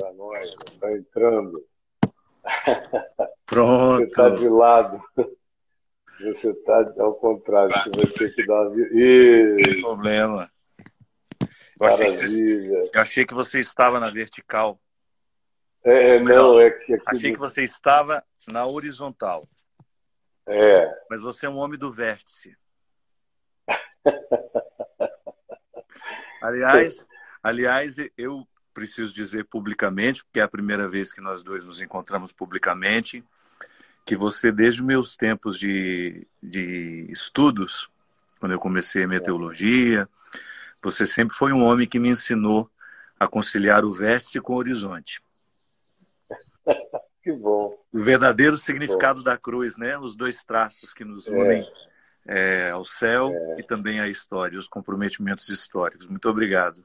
para nós. Está entrando. Pronto. Você está de lado. Você está ao contrário. Você vai ter que dar. Não tem problema. Eu achei, você, eu achei que você estava na vertical. É, é, não, é que aqui. Achei que você estava na horizontal. É. Mas você é um homem do vértice. Aliás, aliás, eu preciso dizer publicamente, porque é a primeira vez que nós dois nos encontramos publicamente, que você, desde meus tempos de, de estudos, quando eu comecei a meteorologia, você sempre foi um homem que me ensinou a conciliar o vértice com o horizonte. Que bom. O verdadeiro significado da cruz, né? Os dois traços que nos unem é, ao céu e também à história, os comprometimentos históricos. Muito obrigado.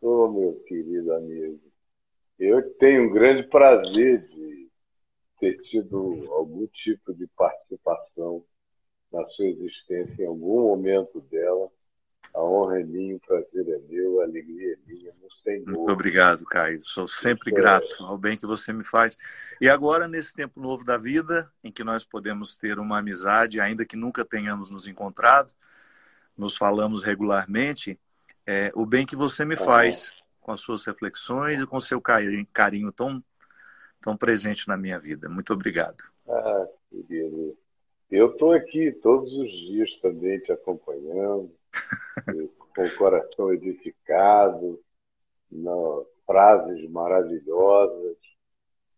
Ô, meu querido amigo, eu tenho um grande prazer de ter tido algum tipo de participação na sua existência em algum momento dela. A honra é minha, o prazer é meu, a alegria é minha, no Senhor. Muito obrigado, Caio. Sou sempre Isso é. grato ao bem que você me faz. E agora, nesse tempo novo da vida, em que nós podemos ter uma amizade, ainda que nunca tenhamos nos encontrado, nos falamos regularmente, é, o bem que você me faz com as suas reflexões e com seu carinho, carinho tão, tão presente na minha vida. Muito obrigado. Ah, querido, eu estou aqui todos os dias também te acompanhando, com o coração edificado, na- frases maravilhosas,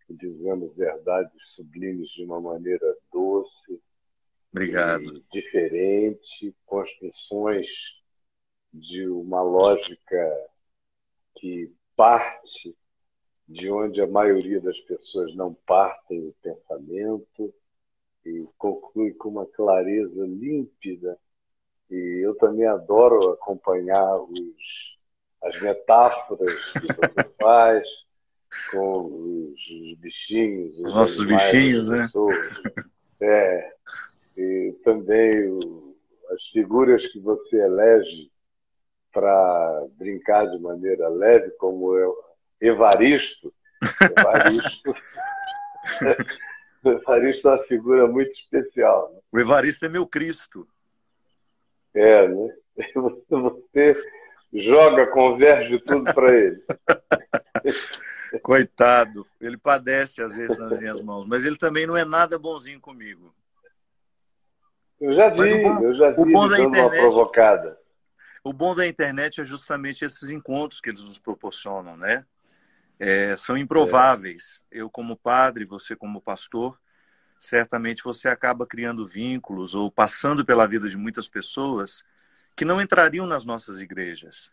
dizendo verdades sublimes de uma maneira doce, Obrigado. diferente, construções de uma lógica que parte de onde a maioria das pessoas não partem o pensamento e conclui com uma clareza límpida. E eu também adoro acompanhar os, as metáforas que você faz com os, os bichinhos, Os nossos animais, bichinhos, né? É, e também o- as figuras que você elege para brincar de maneira leve, como eu, Evaristo. Evaristo, Evaristo é uma figura muito especial. Né? O Evaristo é meu Cristo. É, né? Você joga, converge tudo para ele. Coitado. Ele padece às vezes nas minhas mãos, mas ele também não é nada bonzinho comigo. Eu já vi, o bom- eu já vi o bom da dando uma internet- provocada. O bom da internet é justamente esses encontros que eles nos proporcionam, né? É, são improváveis. Eu, como padre, você, como pastor, certamente você acaba criando vínculos ou passando pela vida de muitas pessoas que não entrariam nas nossas igrejas,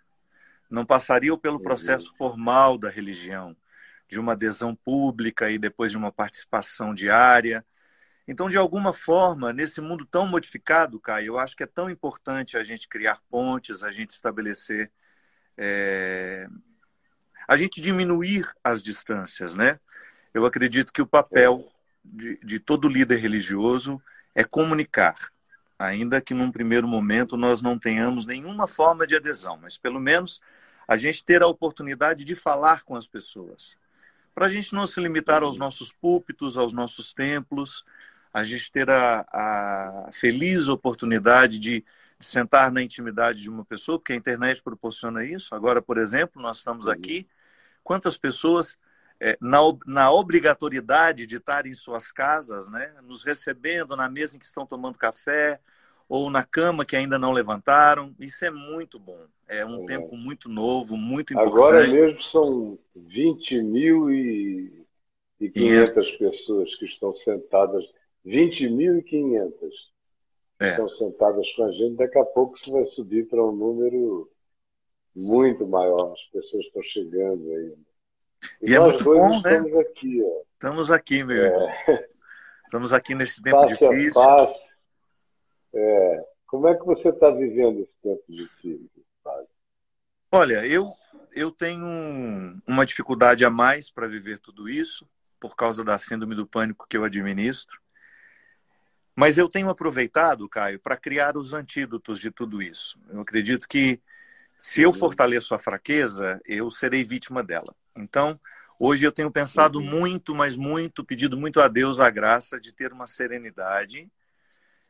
não passariam pelo processo formal da religião, de uma adesão pública e depois de uma participação diária. Então, de alguma forma, nesse mundo tão modificado, Caio, eu acho que é tão importante a gente criar pontes, a gente estabelecer. é, a gente diminuir as distâncias, né? Eu acredito que o papel de, de todo líder religioso é comunicar, ainda que num primeiro momento nós não tenhamos nenhuma forma de adesão, mas pelo menos a gente ter a oportunidade de falar com as pessoas. Para a gente não se limitar aos nossos púlpitos, aos nossos templos, a gente ter a, a feliz oportunidade de, de sentar na intimidade de uma pessoa, porque a internet proporciona isso. Agora, por exemplo, nós estamos aqui, quantas pessoas é, na, na obrigatoriedade de estar em suas casas, né, nos recebendo na mesa em que estão tomando café, ou na cama que ainda não levantaram. Isso é muito bom. É um É. tempo muito novo, muito importante. Agora mesmo são 20 mil e, e 500 pessoas que estão sentadas, 20.500 É. estão sentadas com a gente. Daqui a pouco isso vai subir para um número muito maior. As pessoas estão chegando aí. E é nós muito bom, né? estamos aqui, ó. Estamos aqui, meu irmão. É, Estamos aqui nesse tempo face difícil. face. É, como é que você está vivendo esse tempo difícil? Olha, eu, eu tenho um- uma dificuldade a mais para viver tudo isso, por causa da síndrome do pânico que eu administro. Mas eu tenho aproveitado, Caio, para criar os antídotos de tudo isso. Eu acredito que se eu fortaleço a fraqueza, eu serei vítima dela. Então, hoje eu tenho pensado uhum. muito, mas muito, pedido muito a Deus a graça de ter uma serenidade,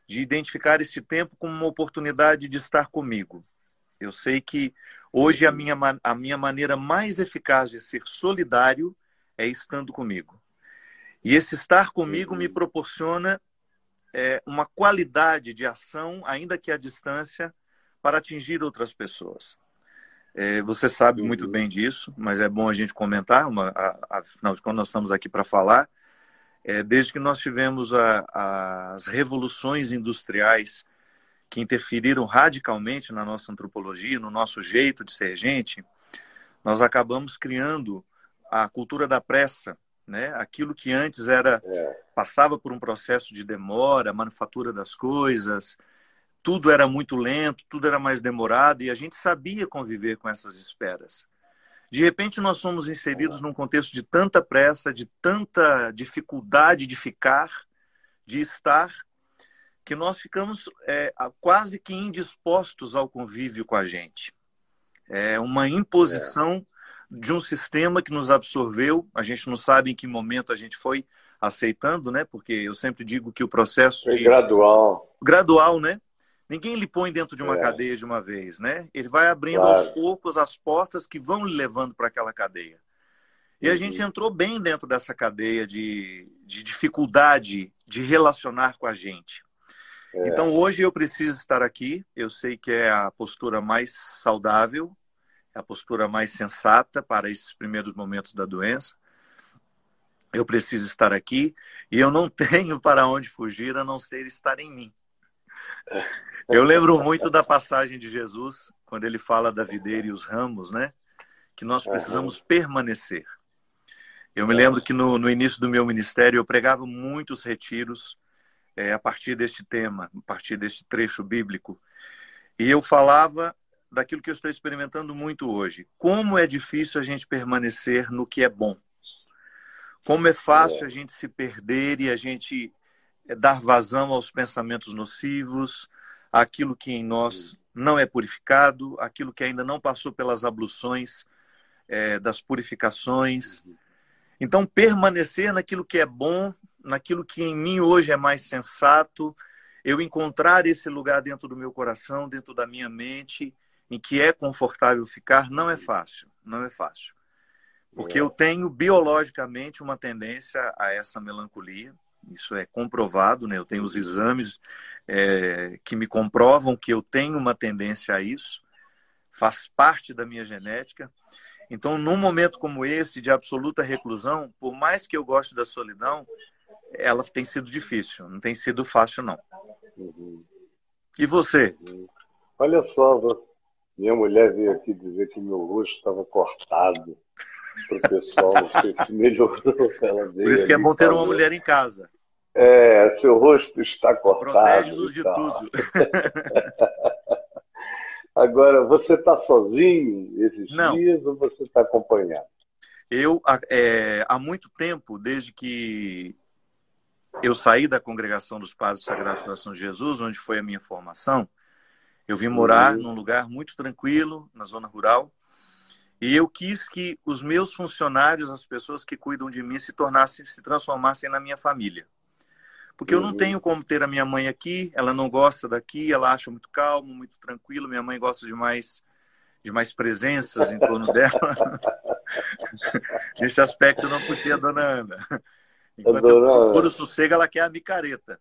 de identificar esse tempo como uma oportunidade de estar comigo. Eu sei que hoje a minha, a minha maneira mais eficaz de ser solidário é estando comigo. E esse estar comigo me uhum. proporciona é, uma qualidade de ação, ainda que à distância, para atingir outras pessoas. É, você sabe muito uhum. bem disso, mas é bom a gente comentar, uma, a, afinal de contas, nós estamos aqui para falar. É, desde que nós tivemos a, as revoluções industriais que interferiram radicalmente na nossa antropologia, no nosso jeito de ser gente, nós acabamos criando a cultura da pressa, né? Aquilo que antes era é. passava por um processo de demora, manufatura das coisas, tudo era muito lento, tudo era mais demorado e a gente sabia conviver com essas esperas. De repente nós somos inseridos num contexto de tanta pressa, de tanta dificuldade de ficar, de estar, que nós ficamos é, quase que indispostos ao convívio com a gente. É uma imposição é de um sistema que nos absorveu. A gente não sabe em que momento a gente foi aceitando, né? Porque eu sempre digo que o processo foi de... gradual, gradual, né? Ninguém lhe põe dentro de uma é. cadeia de uma vez, né? Ele vai abrindo claro. aos poucos as portas que vão lhe levando para aquela cadeia. E uhum. a gente entrou bem dentro dessa cadeia de, de dificuldade de relacionar com a gente. É. Então hoje eu preciso estar aqui. Eu sei que é a postura mais saudável, a postura mais sensata para esses primeiros momentos da doença. Eu preciso estar aqui e eu não tenho para onde fugir a não ser estar em mim. Eu lembro muito da passagem de Jesus, quando ele fala da videira e os ramos, né? Que nós precisamos uhum. permanecer. Eu me lembro que no, no, início do meu ministério eu pregava muitos retiros é, a partir deste tema, a partir deste trecho bíblico. E eu falava daquilo que eu estou experimentando muito hoje. Como é difícil a gente permanecer no que é bom. Como é fácil a gente se perder e a gente eh, dar vazão aos pensamentos nocivos, aquilo que em nós não é purificado, aquilo que ainda não passou pelas abluções é, das purificações. Então, permanecer naquilo que é bom, naquilo que em mim hoje é mais sensato, eu encontrar esse lugar dentro do meu coração, dentro da minha mente em que é confortável ficar, não é fácil. Não é fácil. Porque eu tenho biologicamente uma tendência a essa melancolia. Isso é comprovado, né? Eu tenho os exames é, que me comprovam que eu tenho uma tendência a isso. Faz parte da minha genética. Então, num momento como esse, de absoluta reclusão, por mais que eu goste da solidão, ela tem sido difícil. Não tem sido fácil, não. Uhum. E você? Uhum. Olha só, minha mulher veio aqui dizer que meu rosto estava cortado para o pessoal, não sei se melhorou. Por isso que é bom ter uma mulher em casa. É, seu rosto está cortado. Protege-nos de tudo. Agora, você está sozinho esses não. dias ou você está acompanhado? Eu, é, há muito tempo, desde que eu saí da congregação dos Padres do Sagrado Coração de Jesus, onde foi a minha formação, eu vim morar uhum. num lugar muito tranquilo, na zona rural, e eu quis que os meus funcionários, as pessoas que cuidam de mim, se tornassem, se transformassem na minha família. Porque uhum. eu não uhum. tenho como ter a minha mãe aqui, ela não gosta daqui, ela acha muito calmo, muito tranquilo. Minha mãe gosta de mais, de mais presenças em torno dela. Nesse aspecto, eu não puxei a dona Ana. Enquanto eu procuro sossego, ela quer a micareta.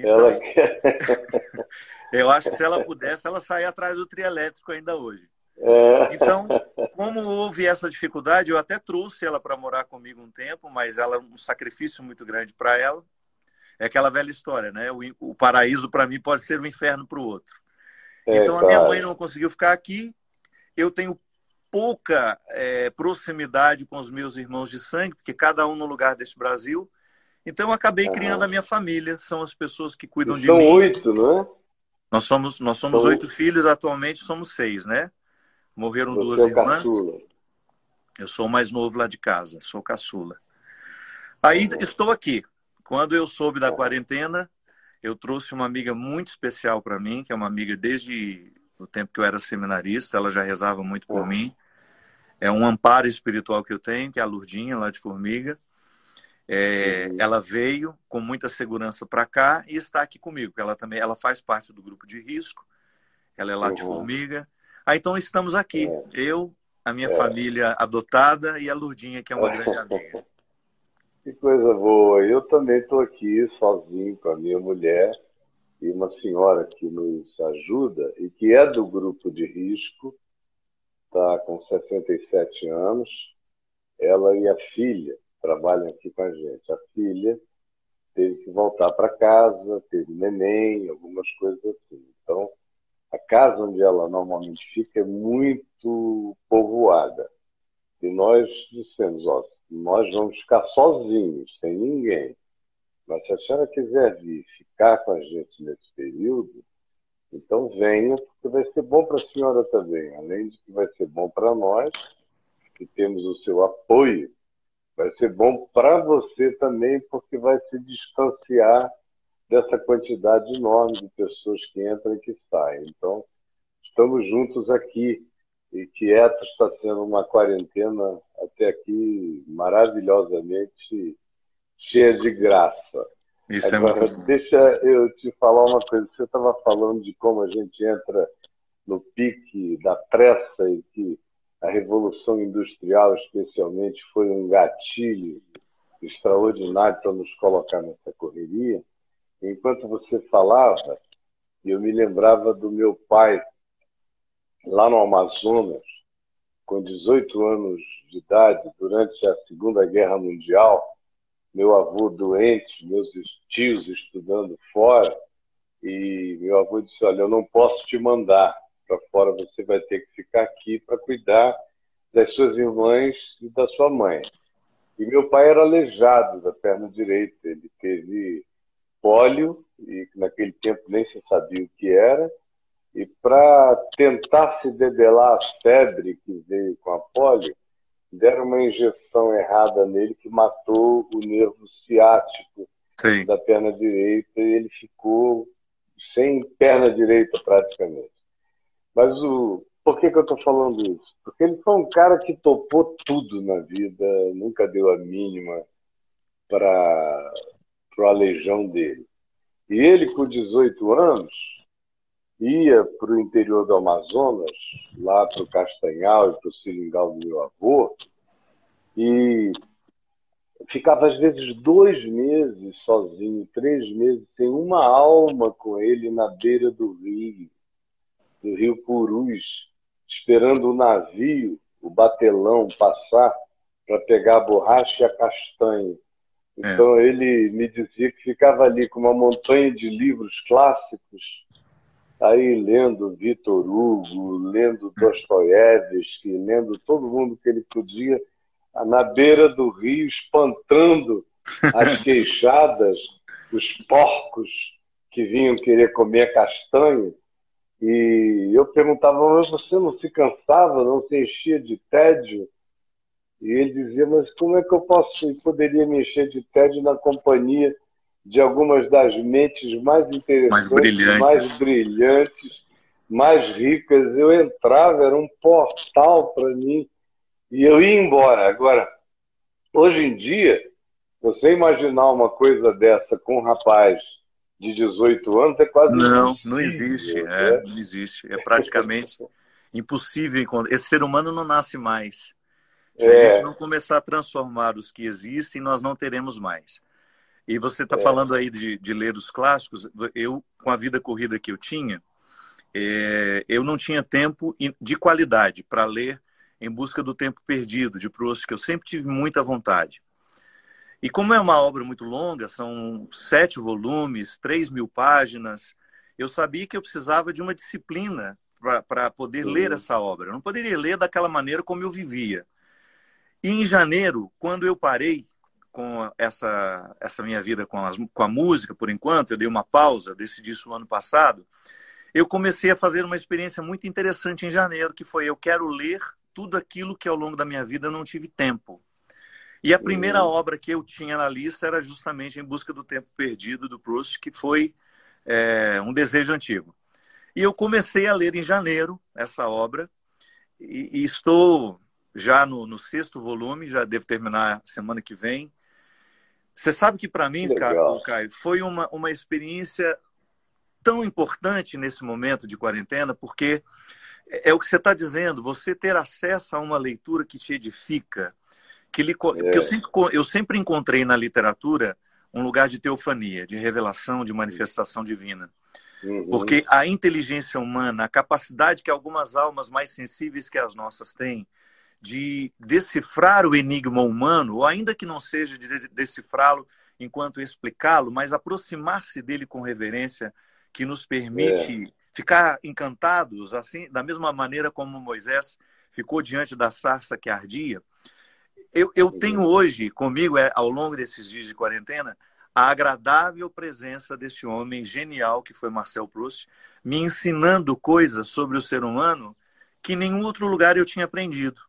Então, ela eu acho que se ela pudesse, ela sair atrás do trio elétrico ainda hoje. É. Então, como houve essa dificuldade, eu até trouxe ela para morar comigo um tempo, mas ela um sacrifício muito grande para ela. É aquela velha história, né? O, o paraíso para mim pode ser o um inferno para o outro. É, então a minha mãe não conseguiu ficar aqui. Eu tenho pouca é, proximidade com os meus irmãos de sangue, porque cada um no lugar desse Brasil. Então eu acabei uhum. criando a minha família, são as pessoas que cuidam de são mim. São oito, não é? Nós somos, nós somos são... oito filhos, atualmente somos seis, né? Morreram Você duas é irmãs. Caçula. Eu sou o mais novo lá de casa, sou caçula. Aí uhum. estou aqui. Quando eu soube da uhum. quarentena, eu trouxe uma amiga muito especial para mim, que é uma amiga desde o tempo que eu era seminarista, ela já rezava muito por mim. É um amparo espiritual que eu tenho, que é a Lurdinha, lá de Formiga. É. Ela veio com muita segurança para cá e está aqui comigo. Ela também ela faz parte do grupo de risco. Ela é lá uhum. de Formiga. Ah, então estamos aqui. É. Eu, a minha é. família adotada e a Lurdinha, que é uma grande amiga. Que coisa boa. Eu também estou aqui sozinho com a minha mulher e uma senhora que nos ajuda e que é do grupo de risco, está com 67 anos. Ela e a filha trabalham aqui com a gente. A filha teve que voltar para casa, teve neném, algumas coisas assim. Então, a casa onde ela normalmente fica é muito povoada. E nós dissemos, ó, nós vamos ficar sozinhos, sem ninguém. Mas se a senhora quiser vir ficar com a gente nesse período, então venha, porque vai ser bom para a senhora também. Além de que vai ser bom para nós, que temos o seu apoio, vai ser bom para você também, porque vai se distanciar dessa quantidade enorme de pessoas que entram e que saem. Então, estamos juntos aqui e quietos, está sendo uma quarentena até aqui maravilhosamente cheia de graça. Isso é Agora, é muito... deixa eu te falar uma coisa. Você estava falando de como a gente entra no pique da pressa e que a Revolução Industrial, especialmente, foi um gatilho extraordinário para nos colocar nessa correria. Enquanto você falava, eu me lembrava do meu pai, lá no Amazonas, com 18 anos de idade, durante a Segunda Guerra Mundial, meu avô doente, meus tios estudando fora, e meu avô disse: Olha, eu não posso te mandar para fora, você vai ter que ficar aqui para cuidar das suas irmãs e da sua mãe. E meu pai era aleijado da perna direita, ele teve pólio, e naquele tempo nem se sabia o que era, e para tentar se debelar a febre que veio com a pólio, deram uma injeção errada nele que matou o nervo ciático Sim. da perna direita e ele ficou sem perna direita praticamente. Mas o por que, que eu estou falando isso? Porque ele foi um cara que topou tudo na vida, nunca deu a mínima para o aleijão dele. E ele, com 18 anos, ia para o interior do Amazonas, lá para o Castanhal e para o Seringal do meu avô, e ficava às vezes dois meses sozinho, três meses, sem uma alma com ele na beira do rio, do rio Purus, esperando o navio, o batelão, passar para pegar a borracha e a castanha. É. Então é. ele me dizia que ficava ali com uma montanha de livros clássicos, aí lendo Vitor Hugo, lendo Dostoiévski, lendo todo mundo que ele podia, na beira do rio, espantando as queixadas, os porcos que vinham querer comer castanha. E eu perguntava, mas você não se cansava, não se enchia de tédio? E ele dizia, mas como é que eu posso poderia me encher de tédio na companhia de algumas das mentes mais interessantes, mais brilhantes, mais, brilhantes, mais ricas? Eu entrava, era um portal para mim, e eu ia embora. Agora, hoje em dia, você imaginar uma coisa dessa com um rapaz de 18 anos é quase não não existe né? é, não existe é praticamente impossível esse ser humano não nasce mais se é. a gente não começar a transformar os que existem nós não teremos mais e você está é. falando aí de, de, ler os clássicos eu com a vida corrida que eu tinha é, eu não tinha tempo de qualidade para ler em busca do tempo perdido de Proust que eu sempre tive muita vontade e como é uma obra muito longa, são sete volumes, três mil páginas, eu sabia que eu precisava de uma disciplina para poder uhum. ler essa obra. Eu não poderia ler daquela maneira como eu vivia. E em janeiro, quando eu parei com essa, essa minha vida com, as, com a música, por enquanto, eu dei uma pausa, decidi isso no ano passado, eu comecei a fazer uma experiência muito interessante em janeiro, que foi eu quero ler tudo aquilo que ao longo da minha vida eu não tive tempo. E a primeira uhum. obra que eu tinha na lista era justamente Em Busca do Tempo Perdido, do Proust, que foi é, um desejo antigo. E eu comecei a ler em janeiro essa obra e, e estou já no, no sexto volume, já devo terminar semana que vem. Você sabe que para mim, Legal. Caio, foi uma, uma experiência tão importante nesse momento de quarentena, porque é, é o que você está dizendo, você ter acesso a uma leitura que te edifica, que, lhe, é. que eu, sempre, eu sempre encontrei na literatura um lugar de teofania, de revelação, de manifestação divina. Uhum. Porque a inteligência humana, a capacidade que algumas almas mais sensíveis que as nossas têm de decifrar o enigma humano, ou ainda que não seja de decifrá-lo enquanto explicá-lo, mas aproximar-se dele com reverência, que nos permite é. ficar encantados, assim, da mesma maneira como Moisés ficou diante da sarça que ardia. Eu, eu tenho hoje comigo, é, ao longo desses dias de quarentena, a agradável presença desse homem genial que foi Marcel Proust, me ensinando coisas sobre o ser humano que em nenhum outro lugar eu tinha aprendido.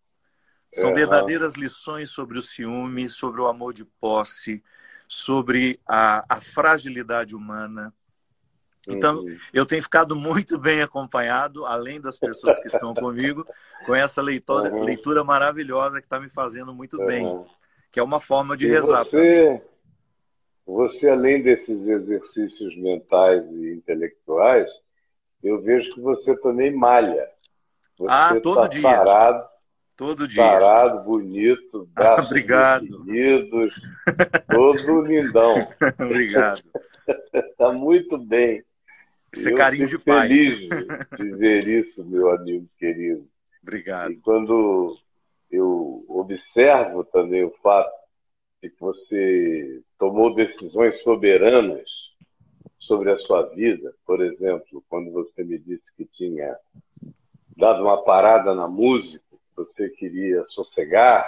São uhum. verdadeiras lições sobre o ciúme, sobre o amor de posse, sobre a, a fragilidade humana. Então, uhum. eu tenho ficado muito bem acompanhado, além das pessoas que estão comigo, com essa leitura, uhum. leitura maravilhosa que está me fazendo muito bem, que é uma forma de e rezar. Você, você, além desses exercícios mentais e intelectuais, eu vejo que você também malha. Você ah, todo tá dia. Parado, todo dia. Parado, bonito, braços Obrigado. definidos, todo lindão. Obrigado. Está muito bem. Isso é carinho de pai. feliz de ver isso, meu amigo querido. Obrigado. E quando eu observo também o fato de que você tomou decisões soberanas sobre a sua vida, por exemplo, quando você me disse que tinha dado uma parada na música, você queria sossegar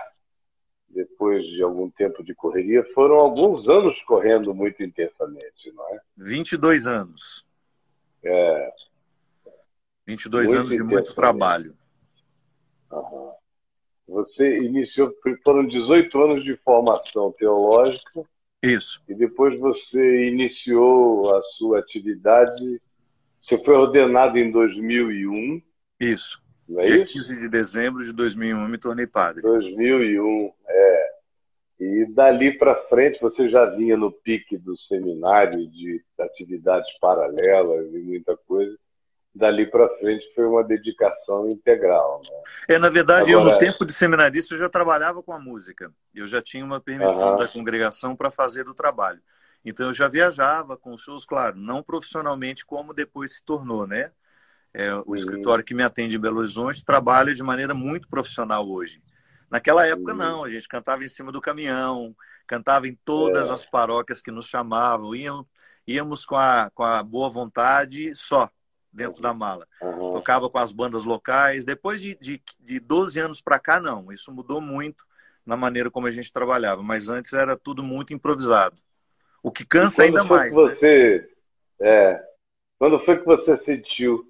depois de algum tempo de correria, foram alguns anos correndo muito intensamente, não é? 22 anos. É. 22 muito anos de muito trabalho. Uhum. Você iniciou, foram 18 anos de formação teológica. Isso. E depois você iniciou a sua atividade. Você foi ordenado em 2001. Isso. Não é Dia isso? 15 de dezembro de 2001 me tornei padre. 2001, é. E dali para frente você já vinha no pique do seminário de atividades paralelas e muita coisa dali para frente foi uma dedicação integral. Né? É, na verdade, Agora, eu no tempo de seminarista eu já trabalhava com a música. Eu já tinha uma permissão da congregação para fazer o trabalho. Então eu já viajava com shows, claro, não profissionalmente como depois se tornou, né? É, o escritório que me atende em Belo Horizonte trabalha de maneira muito profissional hoje. Naquela época, não, a gente cantava em cima do caminhão, cantava em todas é. as paróquias que nos chamavam, íamos, íamos com, a, com a boa vontade só dentro da mala. Uhum. Tocava com as bandas locais. Depois de, de, de 12 anos para cá, não. Isso mudou muito na maneira como a gente trabalhava. Mas antes era tudo muito improvisado. O que cansa ainda mais. Né? você, né? é, quando foi que você sentiu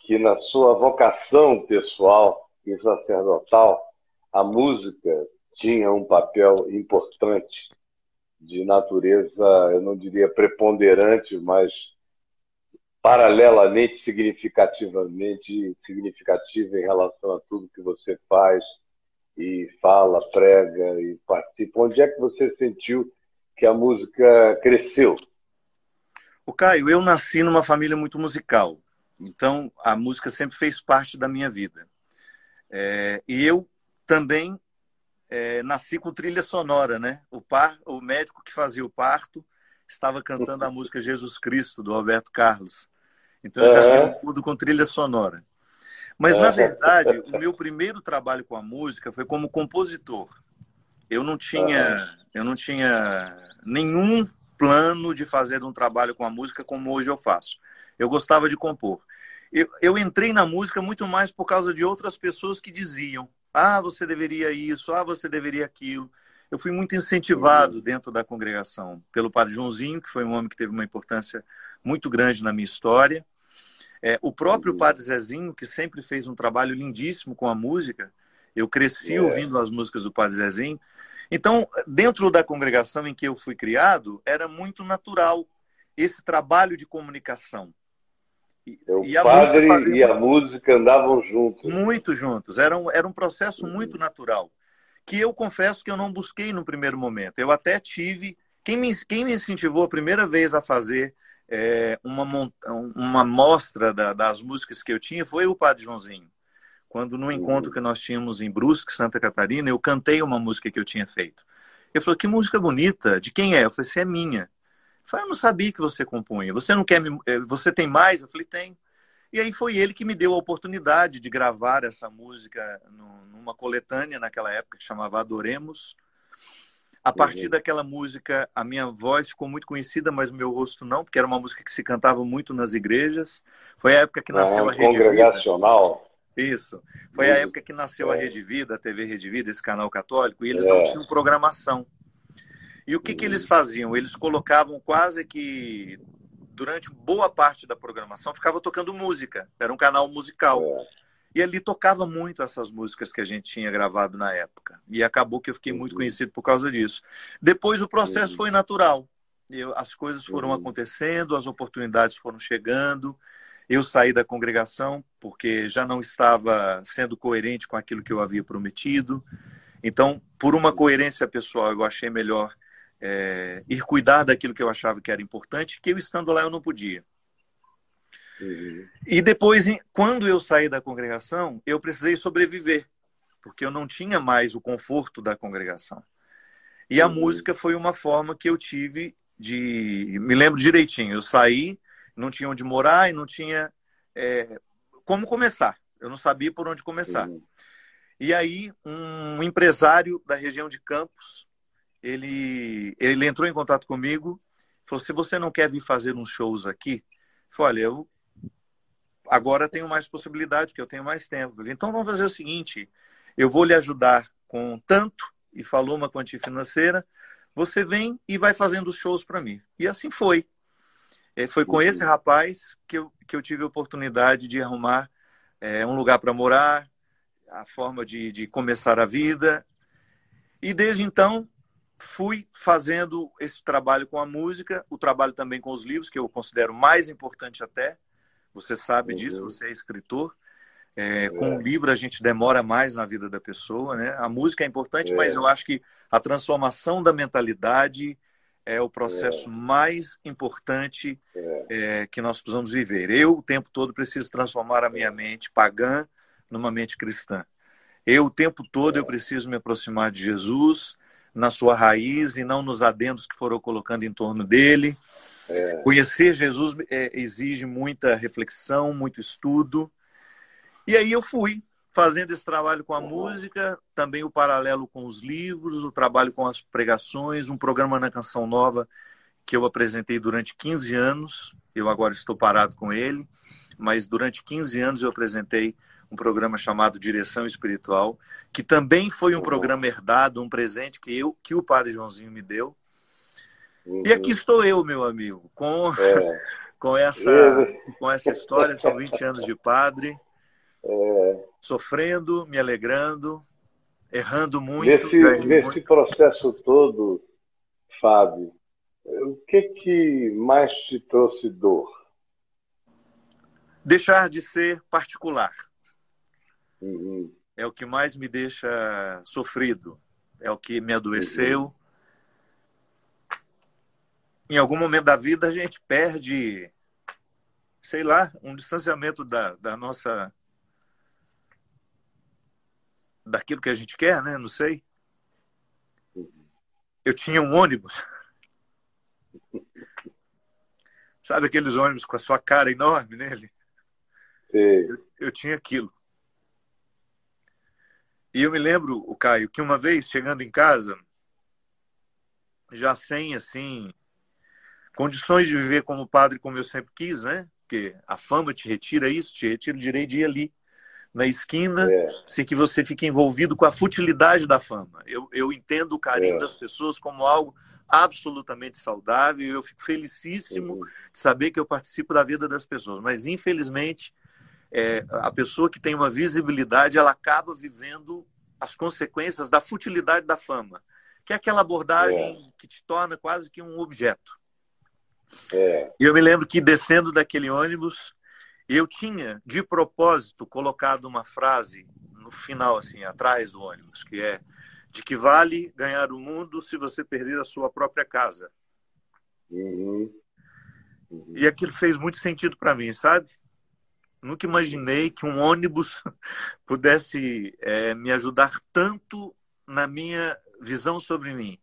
que na sua vocação pessoal e sacerdotal, a música tinha um papel importante de natureza, eu não diria preponderante, mas paralelamente significativamente significativa em relação a tudo que você faz e fala, prega e participa. Onde é que você sentiu que a música cresceu? O Caio, eu nasci numa família muito musical, então a música sempre fez parte da minha vida. É, e eu também é, nasci com trilha sonora, né? O, par, o médico que fazia o parto estava cantando a música Jesus Cristo, do Roberto Carlos. Então eu já vi tudo com trilha sonora. Mas, na verdade, o meu primeiro trabalho com a música foi como compositor. Eu não tinha, eu não tinha nenhum plano de fazer um trabalho com a música como hoje eu faço. Eu gostava de compor. Eu, eu entrei na música muito mais por causa de outras pessoas que diziam: ah, você deveria isso, ah, você deveria aquilo eu fui muito incentivado uhum. dentro da congregação pelo padre Joãozinho, que foi um homem que teve uma importância muito grande na minha história. É, o próprio uhum. padre Zezinho, que sempre fez um trabalho lindíssimo com a música, eu cresci é. ouvindo as músicas do padre Zezinho. Então, dentro da congregação em que eu fui criado, era muito natural esse trabalho de comunicação. O e a padre fazia... e a música andavam juntos. Muito juntos. Era um, era um processo muito natural. Que eu confesso que eu não busquei no primeiro momento. Eu até tive. Quem me, quem me incentivou a primeira vez a fazer é, uma, uma mostra da, das músicas que eu tinha foi o Padre Joãozinho. Quando no encontro uhum. que nós tínhamos em Brusque, Santa Catarina, eu cantei uma música que eu tinha feito. Ele falou: Que música bonita, de quem é? Eu falei: Você é minha. Falei, eu não sabia que você compunha. Você não quer me... Eh, você tem mais? Eu falei, tem. E aí foi ele que me deu a oportunidade de gravar essa música numa coletânea naquela época que chamava Adoremos. A partir uhum. daquela música, a minha voz ficou muito conhecida, mas o meu rosto não, porque era uma música que se cantava muito nas igrejas. Foi a época que nasceu ah, a Rede congregacional. Vida. Isso. Foi a época que nasceu é. a Rede Vida, a TV Rede Vida, esse canal católico, e eles é. não tinham programação. E o que, que eles faziam? Eles colocavam quase que durante boa parte da programação ficava tocando música. Era um canal musical. É. E ali tocava muito essas músicas que a gente tinha gravado na época. E acabou que eu fiquei muito conhecido por causa disso. Depois o processo foi natural. Eu, as coisas foram acontecendo, as oportunidades foram chegando. Eu saí da congregação porque já não estava sendo coerente com aquilo que eu havia prometido. Então, por uma coerência pessoal, eu achei melhor é, ir cuidar daquilo que eu achava que era importante, que eu estando lá eu não podia. Uhum. E depois, quando eu saí da congregação, eu precisei sobreviver, porque eu não tinha mais o conforto da congregação. E a uhum. música foi uma forma que eu tive de. Me lembro direitinho, eu saí, não tinha onde morar e não tinha é, como começar. Eu não sabia por onde começar. Uhum. E aí, um empresário da região de Campos ele, ele entrou em contato comigo, falou: se você não quer vir fazer uns shows aqui, eu falei: olha, eu agora tenho mais possibilidade, porque eu tenho mais tempo. Falei, então vamos fazer o seguinte: eu vou lhe ajudar com tanto, e falou uma quantia financeira, você vem e vai fazendo os shows para mim. E assim foi. É, foi com esse rapaz que eu, que eu tive a oportunidade de arrumar é, um lugar para morar, a forma de, de começar a vida. E desde então, fui fazendo esse trabalho com a música, o trabalho também com os livros, que eu considero mais importante até. Você sabe uhum. disso, você é escritor. É, é. Com o livro a gente demora mais na vida da pessoa, né? A música é importante, é. mas eu acho que a transformação da mentalidade é o processo é. mais importante é. É, que nós precisamos viver. Eu, o tempo todo, preciso transformar a minha mente pagã numa mente cristã. Eu, o tempo todo, eu preciso me aproximar de Jesus, na sua raiz e não nos adendos que foram colocando em torno dele. É. Conhecer Jesus é, exige muita reflexão, muito estudo. E aí eu fui fazendo esse trabalho com a uhum. música, também o paralelo com os livros, o trabalho com as pregações, um programa na Canção Nova que eu apresentei durante 15 anos. Eu agora estou parado com ele, mas durante 15 anos eu apresentei um programa chamado Direção Espiritual, que também foi um programa herdado, um presente que eu, que o Padre Joãozinho me deu. Uhum. E aqui estou eu, meu amigo, com, é. com, essa, com essa história, são 20 anos de padre, é. sofrendo, me alegrando, errando muito. Nesse, nesse muito. processo todo, Fábio, o que, que mais te trouxe dor? Deixar de ser particular. Uhum. É o que mais me deixa sofrido. É o que me adoeceu. Uhum. Em algum momento da vida a gente perde, sei lá, um distanciamento da, da nossa. daquilo que a gente quer, né? Não sei. Eu tinha um ônibus. Sabe aqueles ônibus com a sua cara enorme nele? Eu, eu tinha aquilo. E eu me lembro, o Caio, que uma vez chegando em casa, já sem assim condições de viver como padre como eu sempre quis, né? Porque a fama te retira isso, te retira o direito de ir ali na esquina, é. sem que você fique envolvido com a futilidade da fama. Eu, eu entendo o carinho é. das pessoas como algo absolutamente saudável eu fico felicíssimo uhum. de saber que eu participo da vida das pessoas. Mas, infelizmente, é, a pessoa que tem uma visibilidade, ela acaba vivendo as consequências da futilidade da fama, que é aquela abordagem é. que te torna quase que um objeto. É. Eu me lembro que descendo daquele ônibus, eu tinha, de propósito, colocado uma frase no final, assim, atrás do ônibus, que é de que vale ganhar o mundo se você perder a sua própria casa. Uhum. Uhum. E aquilo fez muito sentido para mim, sabe? Nunca imaginei que um ônibus pudesse é, me ajudar tanto na minha visão sobre mim.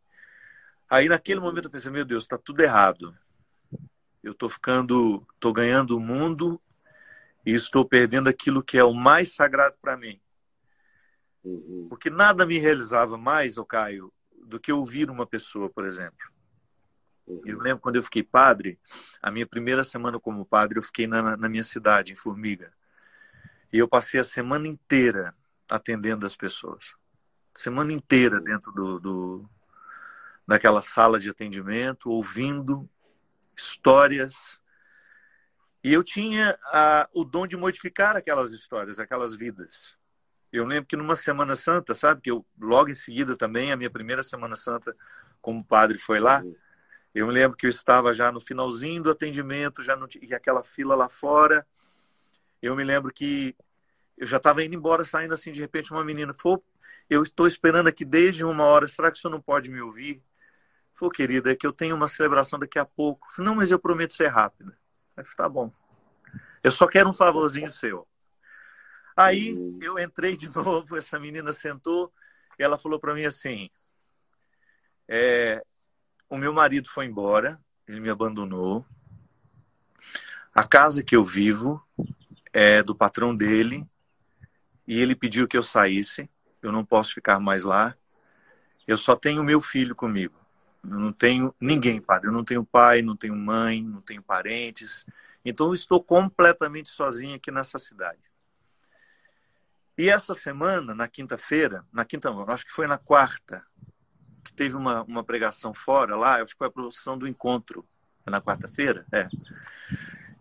Aí naquele momento eu pensei, meu Deus, está tudo errado. Eu estou ficando, estou ganhando o mundo e estou perdendo aquilo que é o mais sagrado para mim. Uhum. Porque nada me realizava mais, ô Caio, do que ouvir uma pessoa, por exemplo. Uhum. Eu lembro quando eu fiquei padre, a minha primeira semana como padre, eu fiquei na, na minha cidade, em Formiga. E eu passei a semana inteira atendendo as pessoas. Semana inteira dentro do, do daquela sala de atendimento, ouvindo histórias. E eu tinha a, o dom de modificar aquelas histórias, aquelas vidas. Eu lembro que numa Semana Santa, sabe, que eu logo em seguida também, a minha primeira Semana Santa como padre foi lá. Eu me lembro que eu estava já no finalzinho do atendimento, já não tinha aquela fila lá fora. Eu me lembro que eu já estava indo embora, saindo assim, de repente uma menina falou, eu estou esperando aqui desde uma hora, será que o senhor não pode me ouvir? Falou, querida, é que eu tenho uma celebração daqui a pouco. Falei, não, mas eu prometo ser rápida. Aí, tá bom. Eu só quero um favorzinho seu. Aí uhum. eu entrei de novo, essa menina sentou e ela falou para mim assim: é, o meu marido foi embora, ele me abandonou. A casa que eu vivo é do patrão dele e ele pediu que eu saísse. Eu não posso ficar mais lá. Eu só tenho meu filho comigo. Eu não tenho ninguém, padre. Eu não tenho pai, não tenho mãe, não tenho parentes. Então, eu estou completamente sozinho aqui nessa cidade. E essa semana, na quinta-feira, na quinta, acho que foi na quarta, que teve uma, uma pregação fora lá, acho que foi a produção do encontro, na quarta-feira, é.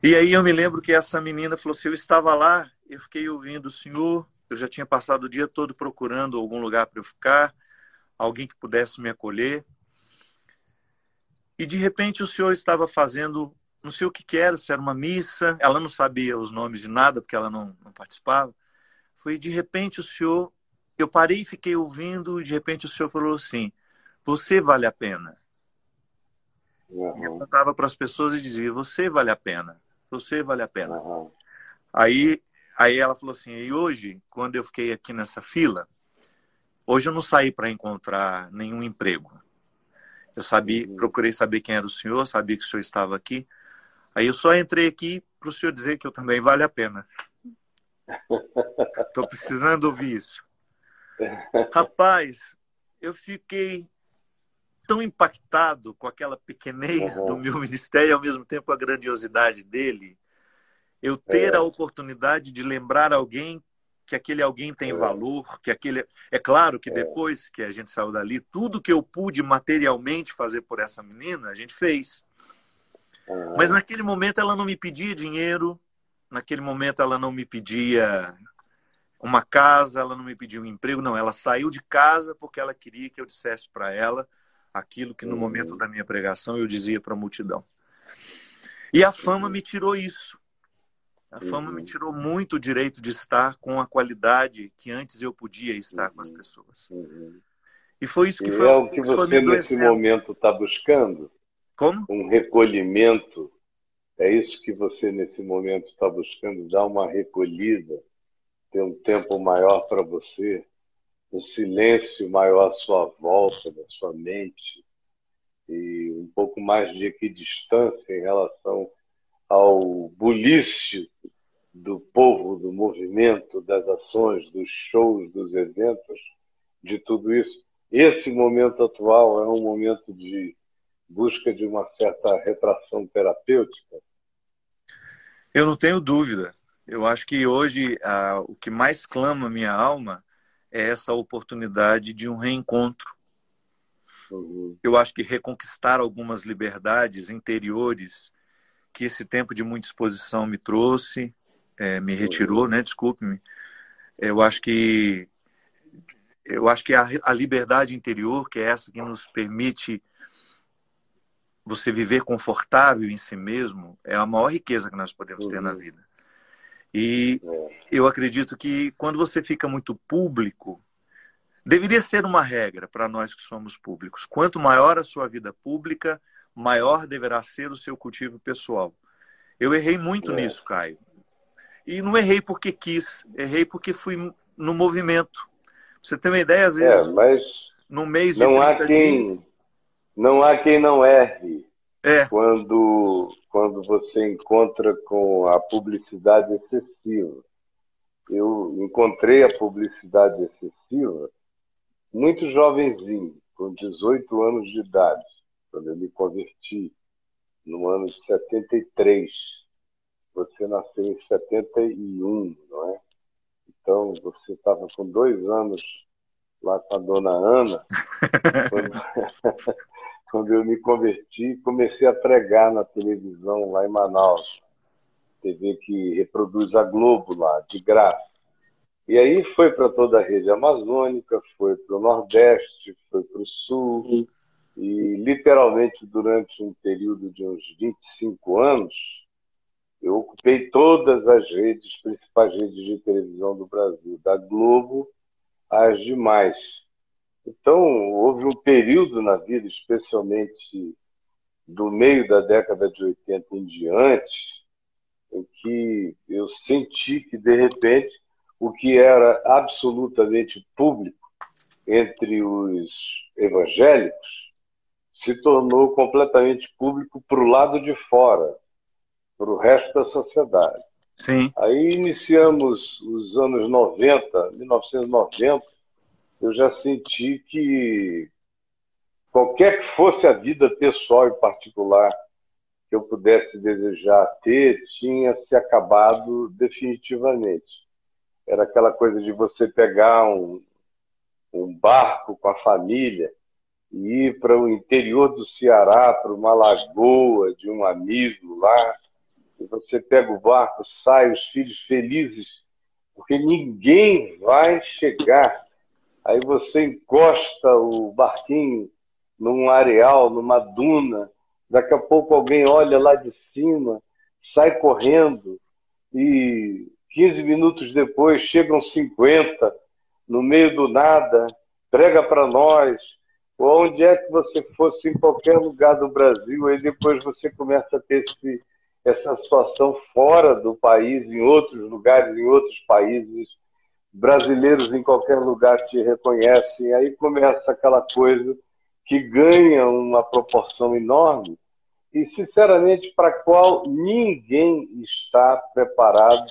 E aí eu me lembro que essa menina falou assim, eu estava lá, eu fiquei ouvindo o senhor, eu já tinha passado o dia todo procurando algum lugar para eu ficar, alguém que pudesse me acolher. E de repente o senhor estava fazendo, não sei o que, que era, se era uma missa, ela não sabia os nomes de nada, porque ela não, não participava. Foi de repente o senhor, eu parei e fiquei ouvindo, e de repente o senhor falou assim: Você vale a pena. Uhum. E eu contava para as pessoas e dizia: Você vale a pena, você vale a pena. Uhum. Aí, aí ela falou assim: E hoje, quando eu fiquei aqui nessa fila, hoje eu não saí para encontrar nenhum emprego. Eu sabia, uhum. procurei saber quem era o senhor, sabia que o senhor estava aqui. Aí eu só entrei aqui para o senhor dizer que eu também vale a pena. Estou precisando ouvir isso. Rapaz, eu fiquei tão impactado com aquela pequenez uhum. do meu ministério e ao mesmo tempo a grandiosidade dele. Eu ter é. a oportunidade de lembrar alguém que aquele alguém tem é. valor, que aquele. É claro que é. depois que a gente saiu dali, tudo que eu pude materialmente fazer por essa menina, a gente fez. Mas naquele momento ela não me pedia dinheiro, naquele momento ela não me pedia uma casa, ela não me pedia um emprego, não. Ela saiu de casa porque ela queria que eu dissesse para ela aquilo que no uhum. momento da minha pregação eu dizia para a multidão. E a fama me tirou isso. A fama me uhum. tirou muito o direito de estar com a qualidade que antes eu podia estar com as uhum. pessoas. Uhum. E foi isso que foi, é o que você nesse momento está buscando? Como? Um recolhimento. É isso que você nesse momento está buscando, dar uma recolhida, ter um tempo maior para você, um silêncio maior à sua volta, na sua mente, e um pouco mais de equidistância em relação ao bulício do povo, do movimento, das ações, dos shows, dos eventos, de tudo isso. Esse momento atual é um momento de busca de uma certa retração terapêutica? Eu não tenho dúvida. Eu acho que hoje ah, o que mais clama minha alma é essa oportunidade de um reencontro. Uhum. Eu acho que reconquistar algumas liberdades interiores que esse tempo de muita exposição me trouxe, é, me retirou, né? Desculpe-me. Eu acho que eu acho que a, a liberdade interior, que é essa que nos permite você viver confortável em si mesmo, é a maior riqueza que nós podemos ter na vida. E eu acredito que quando você fica muito público, deveria ser uma regra para nós que somos públicos. Quanto maior a sua vida pública, maior deverá ser o seu cultivo pessoal. Eu errei muito é. nisso, Caio. E não errei porque quis, errei porque fui no movimento. você tem uma ideia, às vezes, é, mas no mês de não há quem dias... Não há quem não erre é. quando, quando você encontra com a publicidade excessiva. Eu encontrei a publicidade excessiva muito jovenzinho, com 18 anos de idade, quando eu me converti, no ano de 73. Você nasceu em 71, não é? Então, você estava com dois anos lá com a dona Ana, quando, quando eu me converti, comecei a pregar na televisão lá em Manaus. TV que reproduz a Globo lá, de graça. E aí foi para toda a rede amazônica, foi para o Nordeste, foi para o Sul, e literalmente durante um período de uns 25 anos, eu ocupei todas as redes, principais redes de televisão do Brasil, da Globo às demais. Então, houve um período na vida, especialmente do meio da década de 80 em diante, em que eu senti que, de repente, o que era absolutamente público entre os evangélicos se tornou completamente público para o lado de fora, para o resto da sociedade. Sim. Aí iniciamos os anos 90, 1990, eu já senti que qualquer que fosse a vida pessoal e particular que eu pudesse desejar ter, tinha se acabado definitivamente. Era aquela coisa de você pegar um, um barco com a família e ir para o interior do Ceará, para uma lagoa de um amigo lá, e você pega o barco, sai, os filhos felizes, porque ninguém vai chegar. Aí você encosta o barquinho num areal, numa duna, daqui a pouco alguém olha lá de cima, sai correndo, e 15 minutos depois chegam 50 no meio do nada, prega para nós, onde é que você fosse, em qualquer lugar do Brasil, aí depois você começa a ter esse essa situação fora do país, em outros lugares, em outros países. Brasileiros em qualquer lugar te reconhecem. Aí começa aquela coisa que ganha uma proporção enorme e, sinceramente, para a qual ninguém está preparado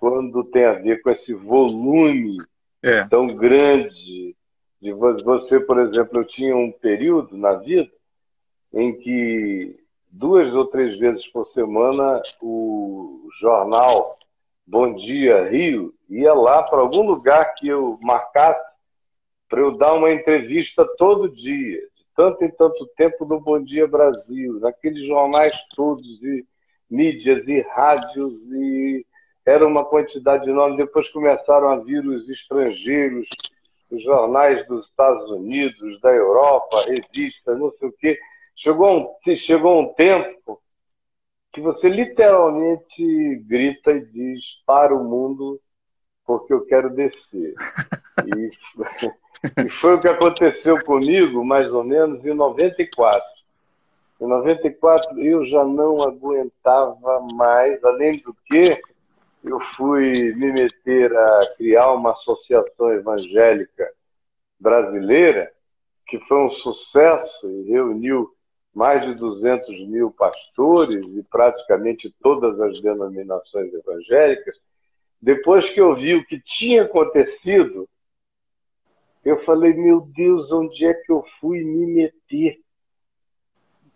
quando tem a ver com esse volume é. tão grande. De você, por exemplo, eu tinha um período na vida em que duas ou três vezes por semana o jornal Bom Dia Rio ia lá para algum lugar que eu marcasse para eu dar uma entrevista todo dia, de tanto em tanto tempo no Bom Dia Brasil, naqueles jornais todos, e mídias e rádios, e era uma quantidade enorme. Depois começaram a vir os estrangeiros, os jornais dos Estados Unidos, da Europa, revistas, não sei o quê. Chegou um, chegou um tempo que você literalmente grita e diz para o mundo porque eu quero descer. E, e foi o que aconteceu comigo, mais ou menos, em 94. Em 94 eu já não aguentava mais, além do que eu fui me meter a criar uma associação evangélica brasileira que foi um sucesso e reuniu mais de 200 mil pastores e praticamente todas as denominações evangélicas, depois que eu vi o que tinha acontecido, eu falei: meu Deus, onde é que eu fui me meter?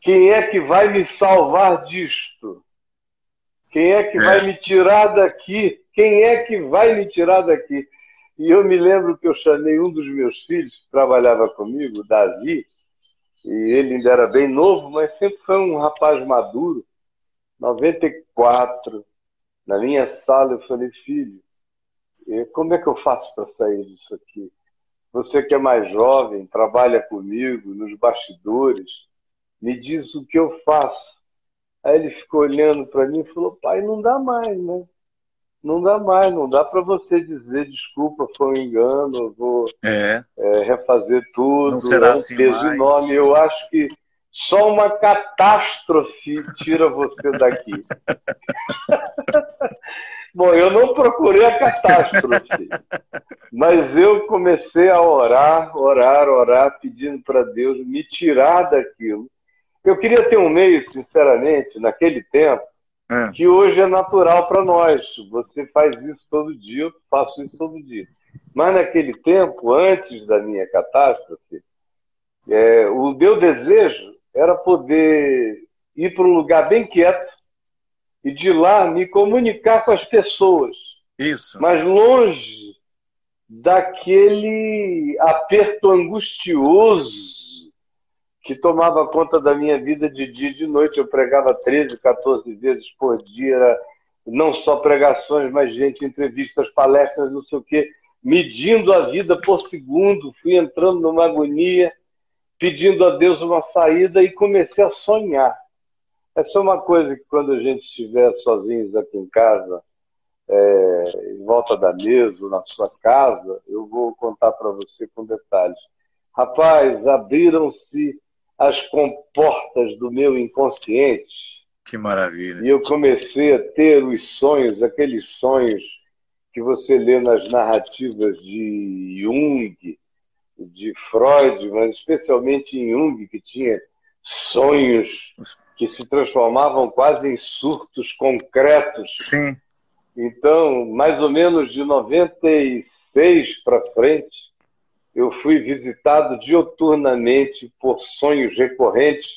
Quem é que vai me salvar disto? Quem é que é. vai me tirar daqui? Quem é que vai me tirar daqui? E eu me lembro que eu chamei um dos meus filhos que trabalhava comigo, Davi, e ele ainda era bem novo, mas sempre foi um rapaz maduro. 94, na minha sala, eu falei, filho, como é que eu faço para sair disso aqui? Você que é mais jovem, trabalha comigo nos bastidores, me diz o que eu faço. Aí ele ficou olhando para mim e falou, pai, não dá mais, né? Não dá mais, não dá para você dizer desculpa, foi um engano, vou é. É, refazer tudo, não será é um assim peso mais. enorme. Eu acho que só uma catástrofe tira você daqui. Bom, eu não procurei a catástrofe, mas eu comecei a orar, orar, orar, pedindo para Deus me tirar daquilo. Eu queria ter um meio, sinceramente, naquele tempo, É. que hoje é natural para nós. Você faz isso todo dia, eu faço isso todo dia. Mas naquele tempo, antes da minha catástrofe, é, o meu desejo era poder ir para um lugar bem quieto e de lá me comunicar com as pessoas, Isso. mas longe daquele aperto angustioso que tomava conta da minha vida de dia e de noite. Eu pregava 13, 14 vezes por dia, era não só pregações, mas gente, entrevistas, palestras, não sei o quê, medindo a vida por segundo, fui entrando numa agonia, pedindo a Deus uma saída e comecei a sonhar. Essa é uma coisa que quando a gente estiver sozinhos aqui em casa, é, em volta da mesa, na sua casa, eu vou contar para você com detalhes. Rapaz, abriram-se as comportas do meu inconsciente Que maravilha. e eu comecei a ter os sonhos, aqueles sonhos que você lê nas narrativas de Jung, de Freud, mas especialmente em Jung, que tinha sonhos que se transformavam quase em surtos concretos. Sim. Então, mais ou menos de 96 para frente, eu fui visitado dioturnamente por sonhos recorrentes.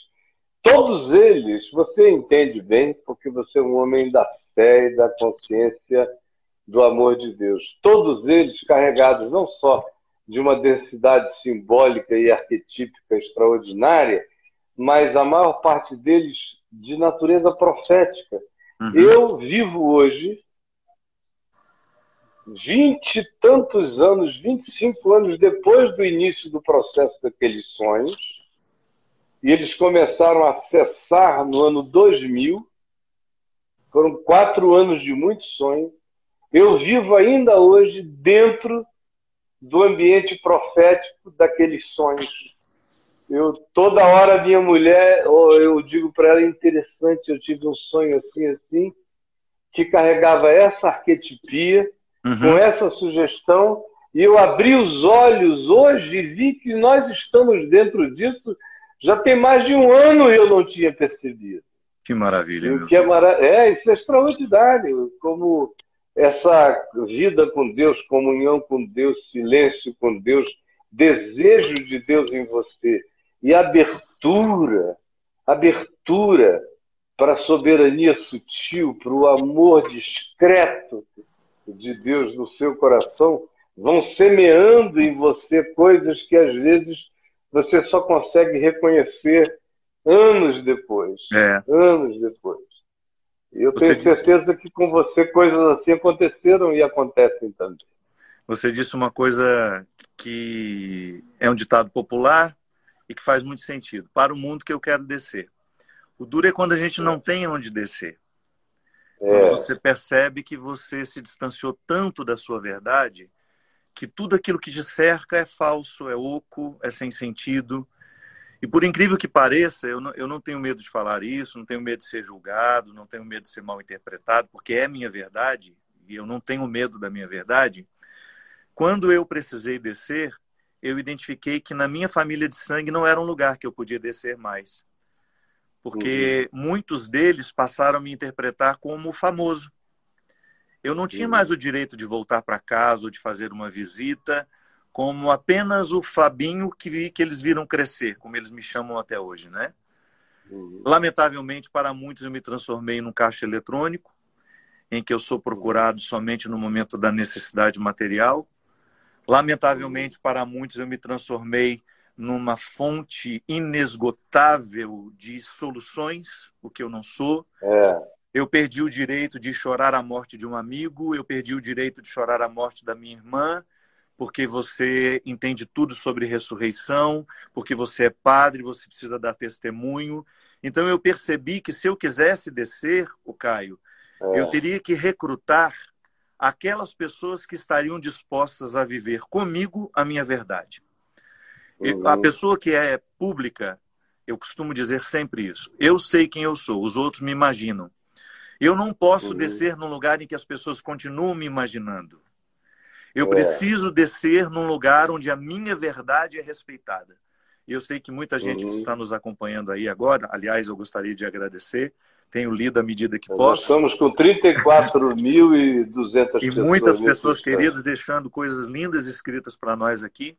Todos eles, você entende bem, porque você é um homem da fé e da consciência do amor de Deus. Todos eles carregados não só de uma densidade simbólica e arquetípica extraordinária, mas a maior parte deles de natureza profética. Uhum. Eu vivo hoje, vinte e tantos anos, 25 anos depois do início do processo daqueles sonhos, e eles começaram a cessar no ano 2000, foram quatro anos de muito sonho. Eu vivo ainda hoje dentro do ambiente profético daqueles sonhos. Eu toda hora minha mulher, ou eu digo para ela interessante, eu tive um sonho assim assim que carregava essa arquetipia Uhum. com essa sugestão e eu abri os olhos hoje e vi que nós estamos dentro disso já tem mais de um ano e eu não tinha percebido. Que maravilha. E que é, mara... é, isso é extraordinário, como essa vida com Deus, comunhão com Deus, silêncio com Deus, desejo de Deus em você e abertura, abertura para a soberania sutil, para o amor discreto de Deus no seu coração, vão semeando em você coisas que às vezes você só consegue reconhecer anos depois. É. Anos depois. E eu Você tenho disse- certeza que com você coisas assim aconteceram e acontecem também. Você disse uma coisa que é um ditado popular e que faz muito sentido. Para o mundo que eu quero descer. O duro é quando a gente não tem onde descer. Quando É, você percebe que você se distanciou tanto da sua verdade que tudo aquilo que te cerca é falso, é oco, é sem sentido. E por incrível que pareça, eu não, eu não tenho medo de falar isso, não tenho medo de ser julgado, não tenho medo de ser mal interpretado, porque é minha verdade e eu não tenho medo da minha verdade. Quando eu precisei descer, eu identifiquei que na minha família de sangue não era um lugar que eu podia descer mais. Porque muitos deles passaram a me interpretar como famoso. Eu não tinha Uhum. mais o direito de voltar para casa ou de fazer uma visita, como apenas o Fabinho que, vi- que eles viram crescer, como eles me chamam até hoje, né? uhum, Lamentavelmente, para muitos, eu me transformei num caixa eletrônico, em que eu sou procurado somente no momento da necessidade material. Lamentavelmente, para muitos, eu me transformei numa fonte inesgotável de soluções, o que eu não sou. é, Eu perdi o direito de chorar a morte de um amigo, eu perdi o direito de chorar a morte da minha irmã, porque você entende tudo sobre ressurreição, porque você é padre, você precisa dar testemunho. Então eu percebi que se eu quisesse descer, o Caio, é, eu teria que recrutar aquelas pessoas que estariam dispostas a viver comigo a minha verdade. Uhum. A pessoa que é pública, eu costumo dizer sempre isso. Eu sei quem eu sou, os outros me imaginam. Eu não posso uhum. descer num lugar em que as pessoas continuam me imaginando. Eu é. preciso descer num lugar onde a minha verdade é respeitada. E eu sei que muita gente uhum. que está nos acompanhando aí agora, aliás, eu gostaria de agradecer, tenho lido à medida que Nós posso. Estamos com 34.200 pessoas. E muitas pessoas queridas deixando coisas lindas escritas para nós aqui.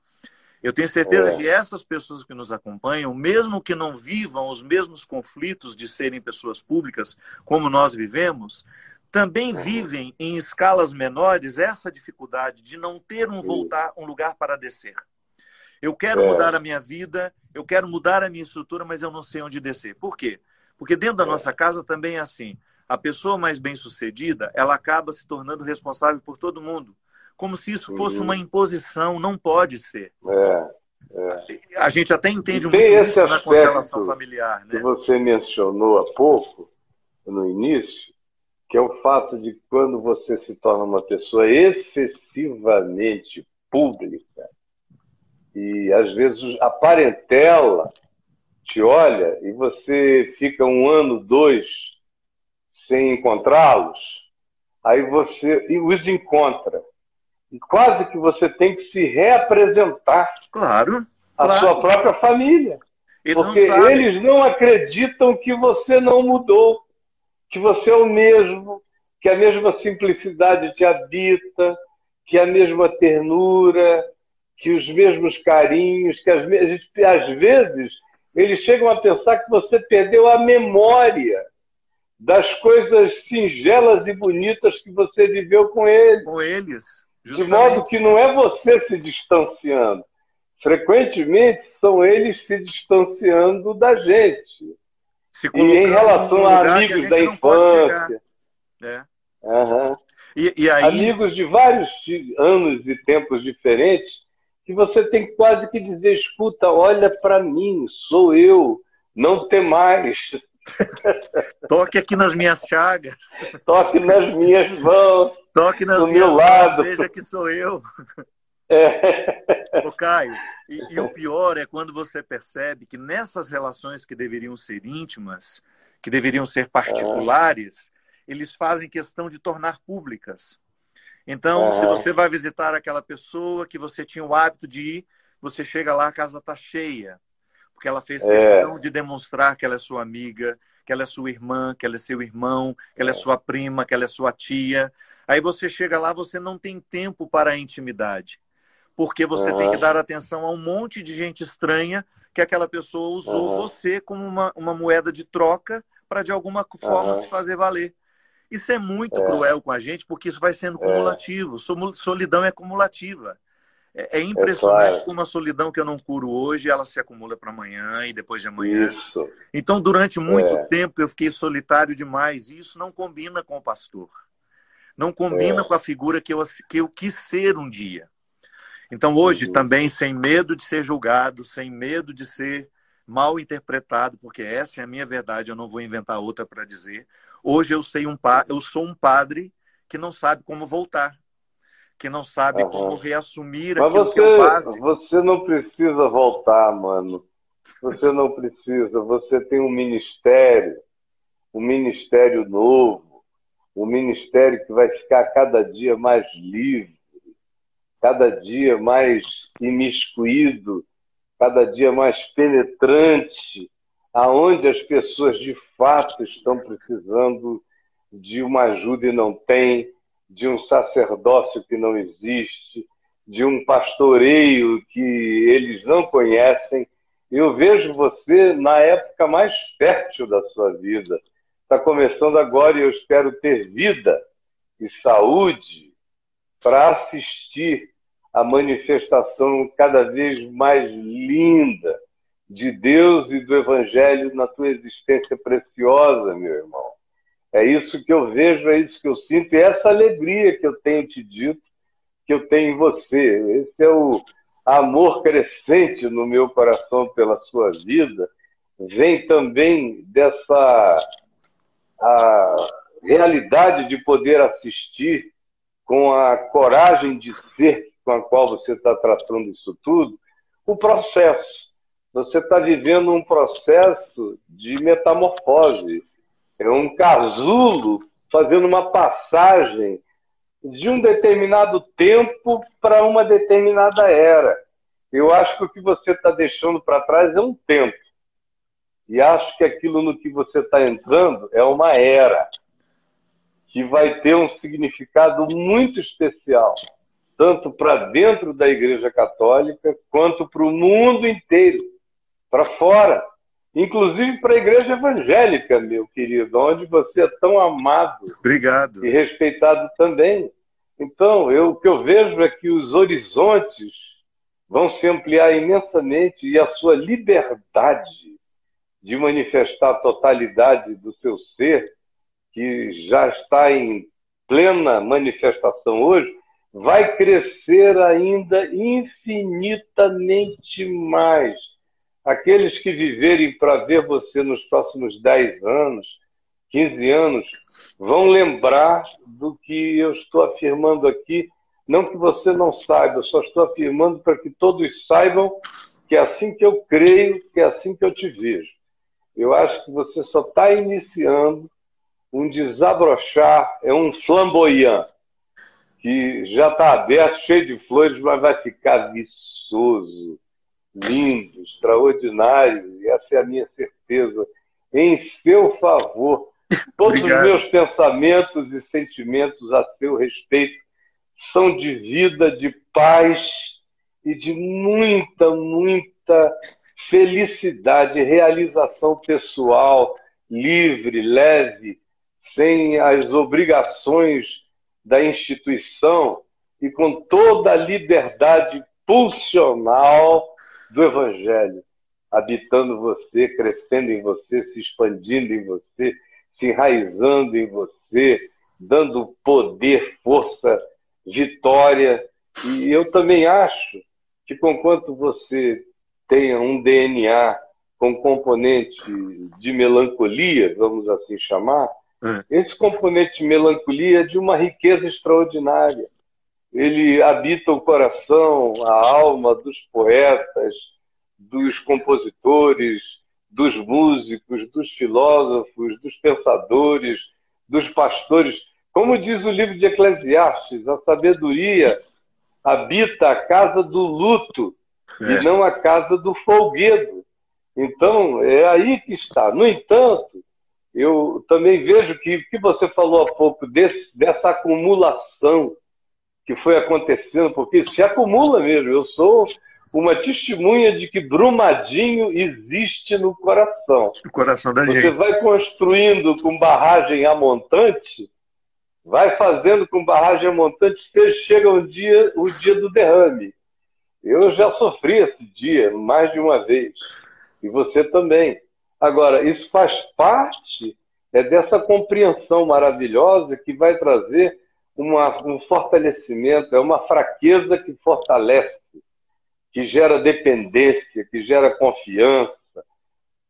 Eu tenho certeza é. que essas pessoas que nos acompanham, mesmo que não vivam os mesmos conflitos de serem pessoas públicas como nós vivemos, também uhum. vivem em escalas menores essa dificuldade de não ter um voltar, um lugar para descer. Eu quero é. mudar a minha vida, eu quero mudar a minha estrutura, mas eu não sei onde descer. Por quê? Porque dentro da é. nossa casa também é assim. A pessoa mais bem-sucedida, ela acaba se tornando responsável por todo mundo como se isso fosse uma uhum. imposição, não pode ser. É, é. A gente até entende muito isso na constelação familiar. Né? Que você mencionou há pouco, no início, que é o fato de quando você se torna uma pessoa excessivamente pública, e às vezes a parentela te olha e você fica um ano, dois, sem encontrá-los, aí você os encontra e quase que você tem que se reapresentar claro, à claro. sua própria família. Eles porque não eles não acreditam que você não mudou, que você é o mesmo, que a mesma simplicidade te habita, que a mesma ternura, que os mesmos carinhos, que às, às vezes eles chegam a pensar que você perdeu a memória das coisas singelas e bonitas que você viveu com eles. Com eles. Justamente. De modo que não é você se distanciando. Frequentemente são eles se distanciando da gente. e em relação a amigos a da infância. É. Uhum. E, e aí... Amigos de vários anos e tempos diferentes, que você tem quase que dizer: escuta, olha para mim, sou eu, não tem mais. Toque aqui nas minhas chagas. Toque nas minhas mãos. Toque nas do meu lado. Mãos, veja que sou eu. É. Ô, Caio, e, e, o pior é quando você percebe que nessas relações que deveriam ser íntimas, que deveriam ser particulares, é. eles fazem questão de tornar públicas. Então, é. se você vai visitar aquela pessoa que você tinha o hábito de ir, você chega lá, a casa está cheia. Porque ela fez é. questão de demonstrar que ela é sua amiga, que ela é sua irmã, que ela é seu irmão, que ela é, é sua prima, que ela é sua tia. Aí você chega lá, você não tem tempo para a intimidade. Porque você tem que dar atenção a um monte de gente estranha que aquela pessoa usou você como uma, uma moeda de troca para de alguma forma se fazer valer. Isso é muito é. cruel com a gente, porque isso vai sendo é. cumulativo. Solidão é cumulativa. É, é impressionante é como a solidão que eu não curo hoje, ela se acumula para amanhã e depois de amanhã. Isso. Então, durante muito é. tempo, eu fiquei solitário demais. E isso não combina com o pastor não combina é. com a figura que eu, que eu quis ser um dia. Então, hoje, uhum. também, sem medo de ser julgado, sem medo de ser mal interpretado, porque essa é a minha verdade, eu não vou inventar outra para dizer. Hoje eu, sei um pa... eu sou um padre que não sabe como voltar, que não sabe uhum. como reassumir Mas aquilo você, que é o básico. Você não precisa voltar, mano. Você não precisa. Você tem um ministério, um ministério novo um ministério que vai ficar cada dia mais livre, cada dia mais imiscuído, cada dia mais penetrante, aonde as pessoas de fato estão precisando de uma ajuda e não têm, de um sacerdócio que não existe, de um pastoreio que eles não conhecem. Eu vejo você na época mais fértil da sua vida está começando agora e eu espero ter vida e saúde para assistir a manifestação cada vez mais linda de Deus e do Evangelho na tua existência preciosa, meu irmão. É isso que eu vejo, é isso que eu sinto, e é essa alegria que eu tenho te dito, que eu tenho em você. Esse é o amor crescente no meu coração pela sua vida. Vem também dessa a realidade de poder assistir com a coragem de ser com a qual você está tratando isso tudo, o processo. Você está vivendo um processo de metamorfose. É um casulo fazendo uma passagem de um determinado tempo para uma determinada era. Eu acho que o que você está deixando para trás é um tempo. E acho que aquilo no que você está entrando é uma era que vai ter um significado muito especial, tanto para dentro da Igreja Católica quanto para o mundo inteiro, para fora, inclusive para a Igreja Evangélica, meu querido, onde você é tão amado Obrigado. e respeitado também. Então, eu, o que eu vejo é que os horizontes vão se ampliar imensamente e a sua liberdade de manifestar a totalidade do seu ser, que já está em plena manifestação hoje, vai crescer ainda infinitamente mais. Aqueles que viverem para ver você nos próximos 10 anos, 15 anos, vão lembrar do que eu estou afirmando aqui. Não que você não saiba, eu só estou afirmando para que todos saibam que é assim que eu creio, que é assim que eu te vejo. Eu acho que você só está iniciando um desabrochar, é um flamboyant, que já está aberto, cheio de flores, mas vai ficar viçoso, lindo, extraordinário, e essa é a minha certeza, em seu favor. Todos Obrigado. os meus pensamentos e sentimentos a seu respeito são de vida, de paz e de muita, muita felicidade, realização pessoal, livre, leve, sem as obrigações da instituição e com toda a liberdade pulsional do Evangelho, habitando você, crescendo em você, se expandindo em você, se enraizando em você, dando poder, força, vitória. E eu também acho que, conquanto você tenha um DNA com componente de melancolia, vamos assim chamar, é. esse componente de melancolia é de uma riqueza extraordinária. Ele habita o coração, a alma dos poetas, dos compositores, dos músicos, dos filósofos, dos pensadores, dos pastores. Como diz o livro de Eclesiastes, a sabedoria habita a casa do luto é. e não a casa do folguedo. Então, é aí que está. No entanto, eu também vejo que o que você falou há pouco desse, dessa acumulação que foi acontecendo, porque se acumula mesmo. Eu sou uma testemunha de que Brumadinho existe no coração. No coração da Você gente. Você vai construindo com barragem a montante, vai fazendo com barragem a montante, chega um dia, o dia do derrame. Eu já sofri esse dia mais de uma vez. E você também. Agora, isso faz parte é dessa compreensão maravilhosa que vai trazer uma, um fortalecimento, é uma fraqueza que fortalece que gera dependência, que gera confiança,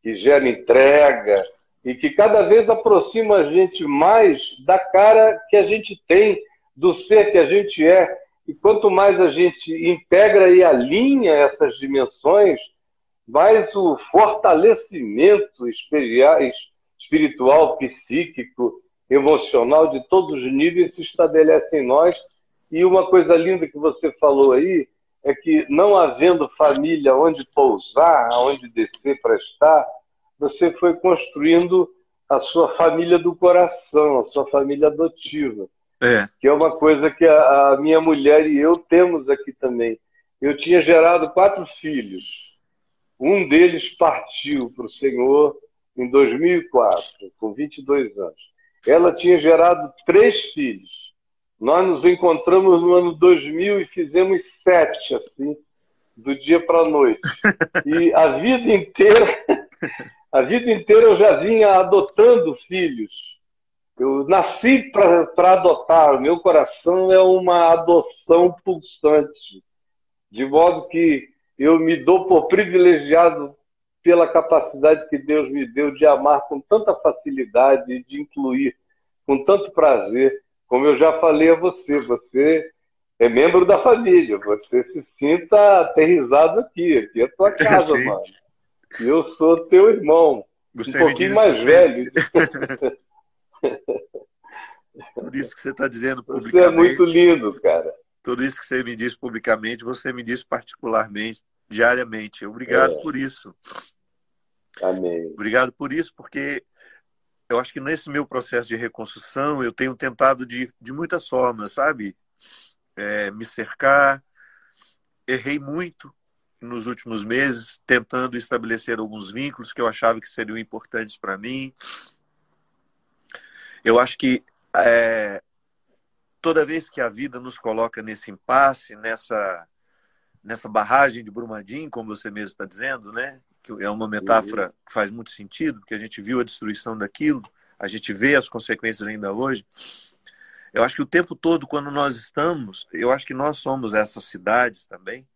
que gera entrega e que cada vez aproxima a gente mais da cara que a gente tem, do ser que a gente é. E quanto mais a gente integra e alinha essas dimensões, mais o fortalecimento espiritual, psíquico, emocional de todos os níveis se estabelece em nós. E uma coisa linda que você falou aí é que, não havendo família onde pousar, onde descer para estar, você foi construindo a sua família do coração, a sua família adotiva. É. Que é uma coisa que a, a minha mulher e eu temos aqui também. Eu tinha gerado quatro filhos. Um deles partiu para o Senhor em 2004, com 22 anos. Ela tinha gerado três filhos. Nós nos encontramos no ano 2000 e fizemos sete, assim, do dia para a noite. E a vida inteira, a vida inteira eu já vinha adotando filhos. Eu nasci para adotar. O meu coração é uma adoção pulsante. De modo que eu me dou por privilegiado pela capacidade que Deus me deu de amar com tanta facilidade e de incluir com tanto prazer como eu já falei a você, você é membro da família, você se sinta aterrizado aqui, aqui é a tua casa, Sim. mano. E eu sou teu irmão, você um pouquinho mais velho. Por isso que você está dizendo publicamente. Você é muito lindo, cara. Tudo isso que você me diz publicamente, você me diz particularmente, diariamente. Obrigado é. por isso. Amém. Obrigado por isso, porque eu acho que nesse meu processo de reconstrução eu tenho tentado de, de muitas formas, sabe? É, me cercar. Errei muito nos últimos meses, tentando estabelecer alguns vínculos que eu achava que seriam importantes para mim. Eu acho que é, toda vez que a vida nos coloca nesse impasse, nessa, nessa barragem de Brumadinho, como você mesmo está dizendo, né? Que é uma metáfora que faz muito sentido, porque a gente viu a destruição daquilo, a gente vê as consequências ainda hoje. Eu acho que o tempo todo, quando nós estamos, eu acho que nós somos essas cidades também,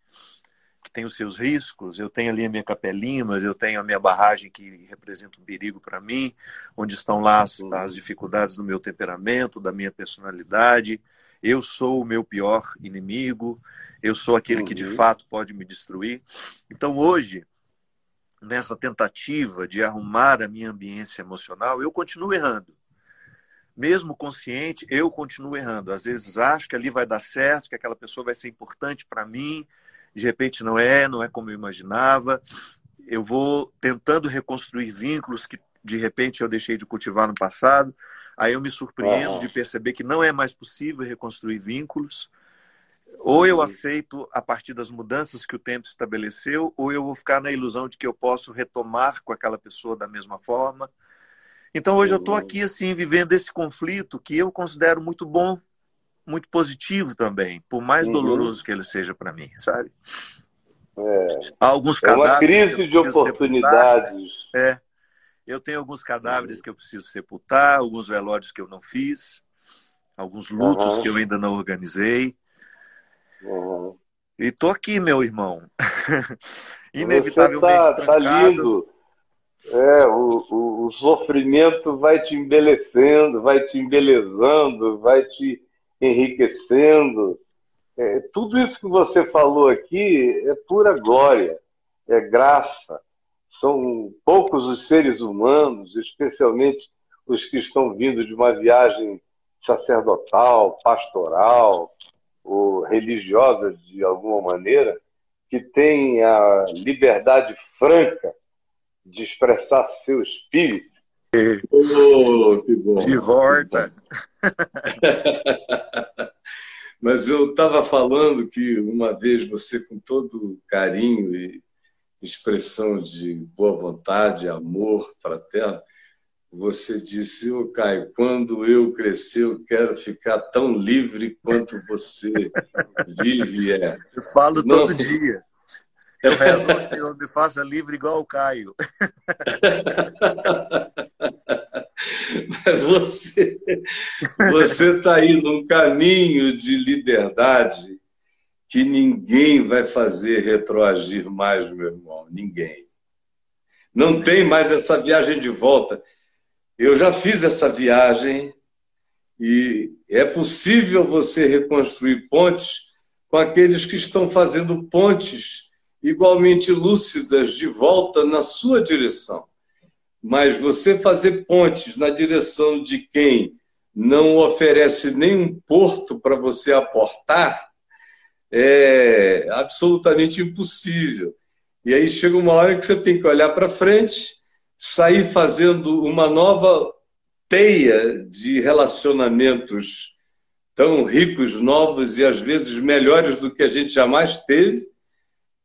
que tem os seus riscos. Eu tenho ali a minha capelinha, mas eu tenho a minha barragem que representa um perigo para mim, onde estão lá as, uhum. as dificuldades do meu temperamento, da minha personalidade. Eu sou o meu pior inimigo, eu sou aquele uhum. que de uhum. fato pode me destruir. Então hoje, nessa tentativa de arrumar a minha ambiência emocional, eu continuo errando. Mesmo consciente, eu continuo errando. Às vezes acho que ali vai dar certo, que aquela pessoa vai ser importante para mim, de repente não é, não é como eu imaginava. Eu vou tentando reconstruir vínculos que de repente eu deixei de cultivar no passado. Aí eu me surpreendo uhum. de perceber que não é mais possível reconstruir vínculos. Ou eu aceito a partir das mudanças que o tempo estabeleceu, ou eu vou ficar na ilusão de que eu posso retomar com aquela pessoa da mesma forma. Então hoje eu estou aqui assim vivendo esse conflito que eu considero muito bom, muito positivo também, por mais uhum. doloroso que ele seja para mim, sabe? É. Há alguns cadáveres. É uma crise de oportunidades. É. Eu tenho alguns cadáveres uhum. que eu preciso sepultar, alguns velórios que eu não fiz, alguns lutos uhum. que eu ainda não organizei. Uhum. E tô aqui, meu irmão. Inevitavelmente. Tá, tá lindo. É, o, o, o, sofrimento vai te embelecendo, vai te embelezando, vai te enriquecendo. É, tudo isso que você falou aqui é pura glória, é graça. São poucos os seres humanos, especialmente os que estão vindo de uma viagem sacerdotal, pastoral ou religiosa de alguma maneira, que têm a liberdade franca de expressar seu espírito. Oh, que bom. De volta. Mas eu estava falando que uma vez você, com todo carinho e expressão de boa vontade, amor fraterno, você disse, ô oh, Caio, quando eu crescer, eu quero ficar tão livre quanto você vive é. Eu falo Não... todo dia. Eu rezo ao Senhor, me faça livre igual o Caio. Mas você você está aí num caminho de liberdade que ninguém vai fazer retroagir mais, meu irmão. Ninguém. Não tem mais essa viagem de volta. Eu já fiz essa viagem e é possível você reconstruir pontes com aqueles que estão fazendo pontes igualmente lúcidas de volta na sua direção. Mas você fazer pontes na direção de quem não oferece nenhum porto para você aportar é absolutamente impossível. E aí chega uma hora que você tem que olhar para frente, sair fazendo uma nova teia de relacionamentos tão ricos, novos e às vezes melhores do que a gente jamais teve,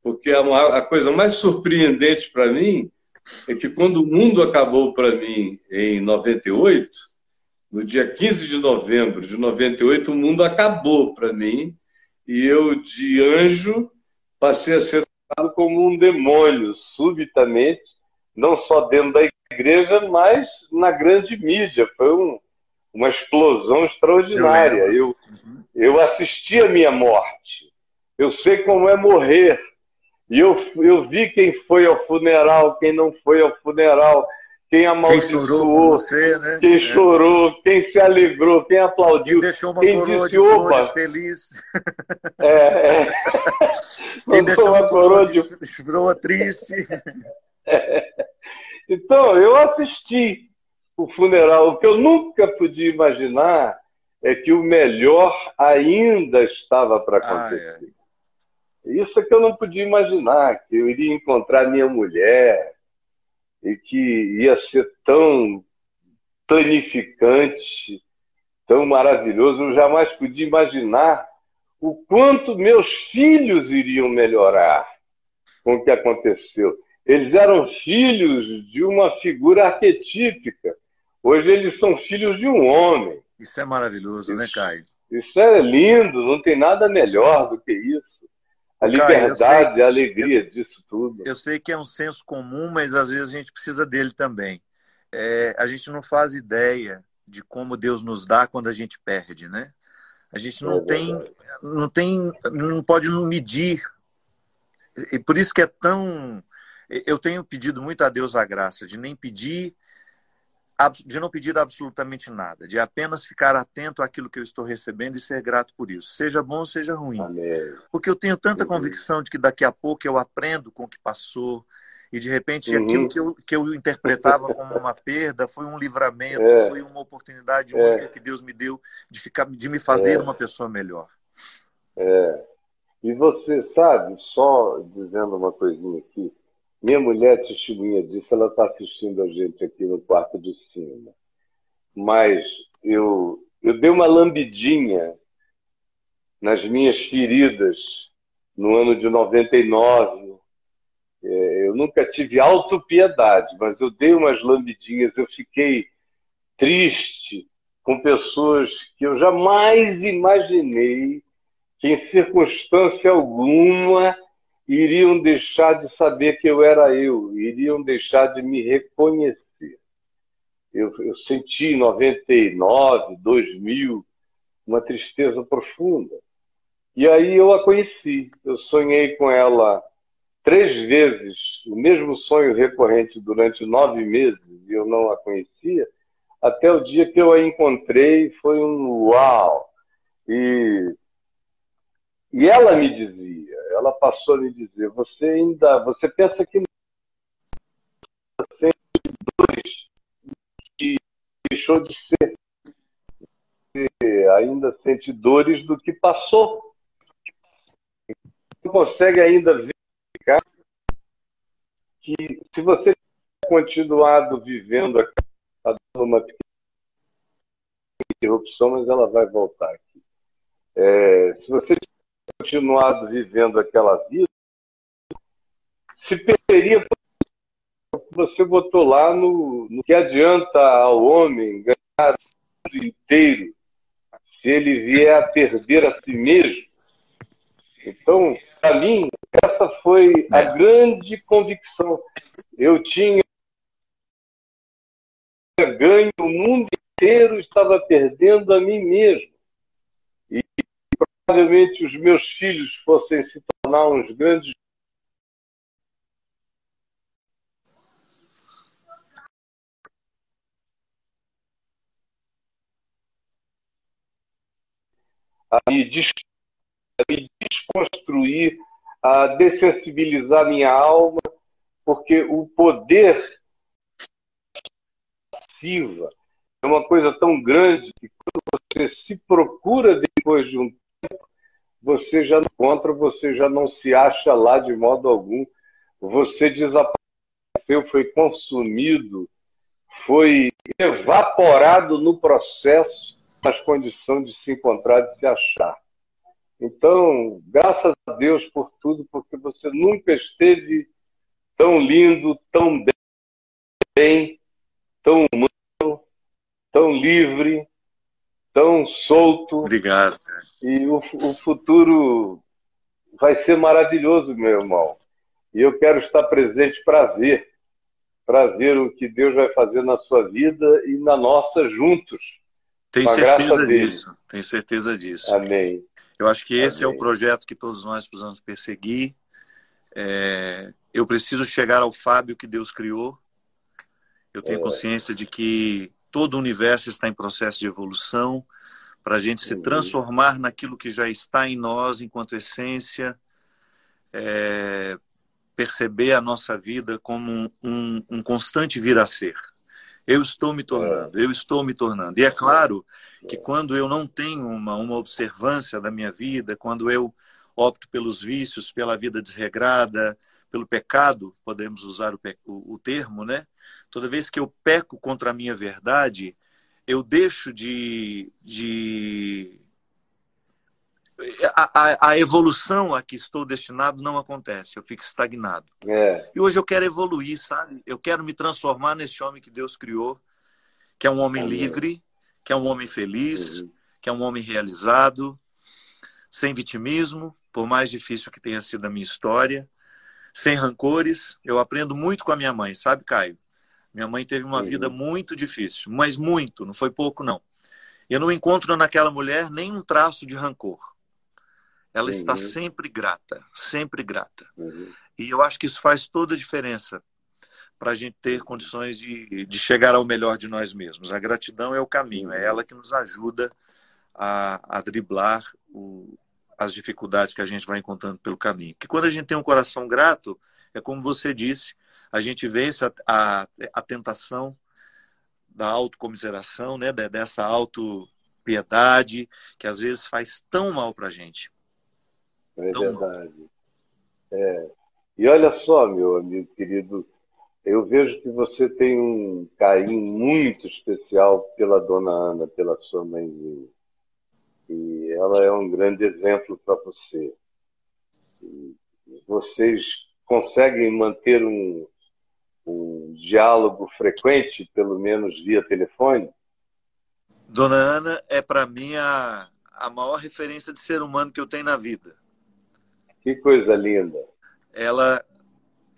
porque a, coisa mais surpreendente para mim é que quando o mundo acabou para mim em 98, no dia 15 de novembro de 98, o mundo acabou para mim e eu, de anjo, passei a ser tratado como um demônio, subitamente, não só dentro da igreja, mas na grande mídia. Foi um, uma explosão extraordinária. Eu, eu assisti a minha morte. Eu sei como é morrer. E eu, eu vi quem foi ao funeral, quem não foi ao funeral, quem amaldiçoou, quem chorou você, né? quem é. chorou, quem se alegrou, quem aplaudiu, quem deixou uma quem coroa disse, de flores feliz. É, é. Quem deixou uma coroa de coroa triste. Então, eu assisti o funeral. O que eu nunca podia imaginar é que o melhor ainda estava para acontecer. Ah, é. Isso é que eu não podia imaginar, que eu iria encontrar minha mulher e que ia ser tão planificante, tão maravilhoso. Eu jamais podia imaginar o quanto meus filhos iriam melhorar com o que aconteceu. Eles eram filhos de uma figura arquetípica. Hoje eles são filhos de um homem. Isso é maravilhoso, né, isso, né, Caio? Isso é lindo, não tem nada melhor do que isso. A liberdade, Caio, a alegria eu, disso tudo. Eu sei que é um senso comum, mas às vezes a gente precisa dele também. É, a gente não faz ideia de como Deus nos dá quando a gente perde, né? A gente não é tem, não tem, não pode medir. E por isso que é tão. Eu tenho pedido muito a Deus a graça de nem pedir de não pedir absolutamente nada, de apenas ficar atento àquilo que eu estou recebendo e ser grato por isso, seja bom ou seja ruim. Amém. Porque eu tenho tanta uhum. convicção de que daqui a pouco eu aprendo com o que passou e de repente uhum. aquilo que eu, que eu interpretava como uma perda foi um livramento, é. foi uma oportunidade é. única que Deus me deu de ficar, de me fazer é. uma pessoa melhor. É. E você sabe, só dizendo uma coisinha aqui, minha mulher testemunha disso, ela está assistindo a gente aqui no quarto de cima. Mas eu, eu dei uma lambidinha nas minhas feridas no ano de 99. É, eu nunca tive autopiedade, mas eu dei umas lambidinhas, eu fiquei triste com pessoas que eu jamais imaginei que em circunstância alguma iriam deixar de saber que eu era eu, iriam deixar de me reconhecer. Eu, eu senti em 99, 2000, uma tristeza profunda. E aí eu a conheci. Eu sonhei com ela três vezes, o mesmo sonho recorrente durante nove meses, e eu não a conhecia, até o dia que eu a encontrei, foi um uau! E, e ela me dizia, ela passou a me dizer: você ainda, você pensa que dores que deixou de ser, você ainda sente dores do que passou. Não consegue ainda verificar que se você continuado vivendo está dando uma pequena interrupção, mas ela vai voltar aqui. É, se você continuado vivendo aquela vida, se perderia você botou lá no, no que adianta ao homem ganhar o mundo inteiro se ele vier a perder a si mesmo. Então, para mim, essa foi a grande convicção. Eu tinha ganho o mundo inteiro, estava perdendo a mim mesmo provavelmente os meus filhos fossem se tornar uns grandes a me, desconstruir, a dessensibilizar minha alma, porque o poder passiva é uma coisa tão grande que quando você se procura depois de um você já não encontra, você já não se acha lá de modo algum. Você desapareceu, foi consumido, foi evaporado no processo, nas condições de se encontrar, de se achar. Então, graças a Deus por tudo, porque você nunca esteve tão lindo, tão bem, tão humano, tão livre, tão solto. Obrigado. E o, o futuro vai ser maravilhoso, meu irmão. E eu quero estar presente para ver, para ver o que Deus vai fazer na sua vida e na nossa juntos. Tenho certeza disso. Tenho certeza disso. Amém. Eu acho que esse Amém. é o projeto que todos nós precisamos perseguir. É... eu preciso chegar ao Fábio que Deus criou. Eu tenho é. consciência de que todo o universo está em processo de evolução para a gente se uhum. transformar naquilo que já está em nós enquanto essência, é, perceber a nossa vida como um, um, um, constante vir a ser. Eu estou me tornando, é. eu estou me tornando. E é claro que quando eu não tenho uma, uma observância da minha vida, quando eu opto pelos vícios, pela vida desregrada, pelo pecado, podemos usar o, o termo, né? Toda vez que eu peco contra a minha verdade, eu deixo de. de... A, a, a, evolução a que estou destinado não acontece, eu fico estagnado. É. E hoje eu quero evoluir, sabe? Eu quero me transformar nesse homem que Deus criou, que é um homem Amém. livre, que é um homem feliz, uhum. que é um homem realizado, sem vitimismo, por mais difícil que tenha sido a minha história, sem rancores. Eu aprendo muito com a minha mãe, sabe, Caio? Minha mãe teve uma uhum. vida muito difícil, mas muito, não foi pouco, não. Eu não encontro naquela mulher nenhum traço de rancor. Ela uhum. está sempre grata, sempre grata. Uhum. E eu acho que isso faz toda a diferença para a gente ter condições de, de chegar ao melhor de nós mesmos. A gratidão é o caminho, é ela que nos ajuda a, a driblar o, as dificuldades que a gente vai encontrando pelo caminho. Que quando a gente tem um coração grato, é como você disse, a gente vence a, a, a tentação da autocomiseração, né, dessa autopiedade, que às vezes faz tão mal para a gente. É tão verdade. É. E olha só, meu amigo querido, eu vejo que você tem um carinho muito especial pela dona Ana, pela sua mãezinha. E ela é um grande exemplo para você. E vocês conseguem manter um, um diálogo frequente, pelo menos via telefone? Dona Ana é para mim a, a maior referência de ser humano que eu tenho na vida. Que coisa linda. Ela,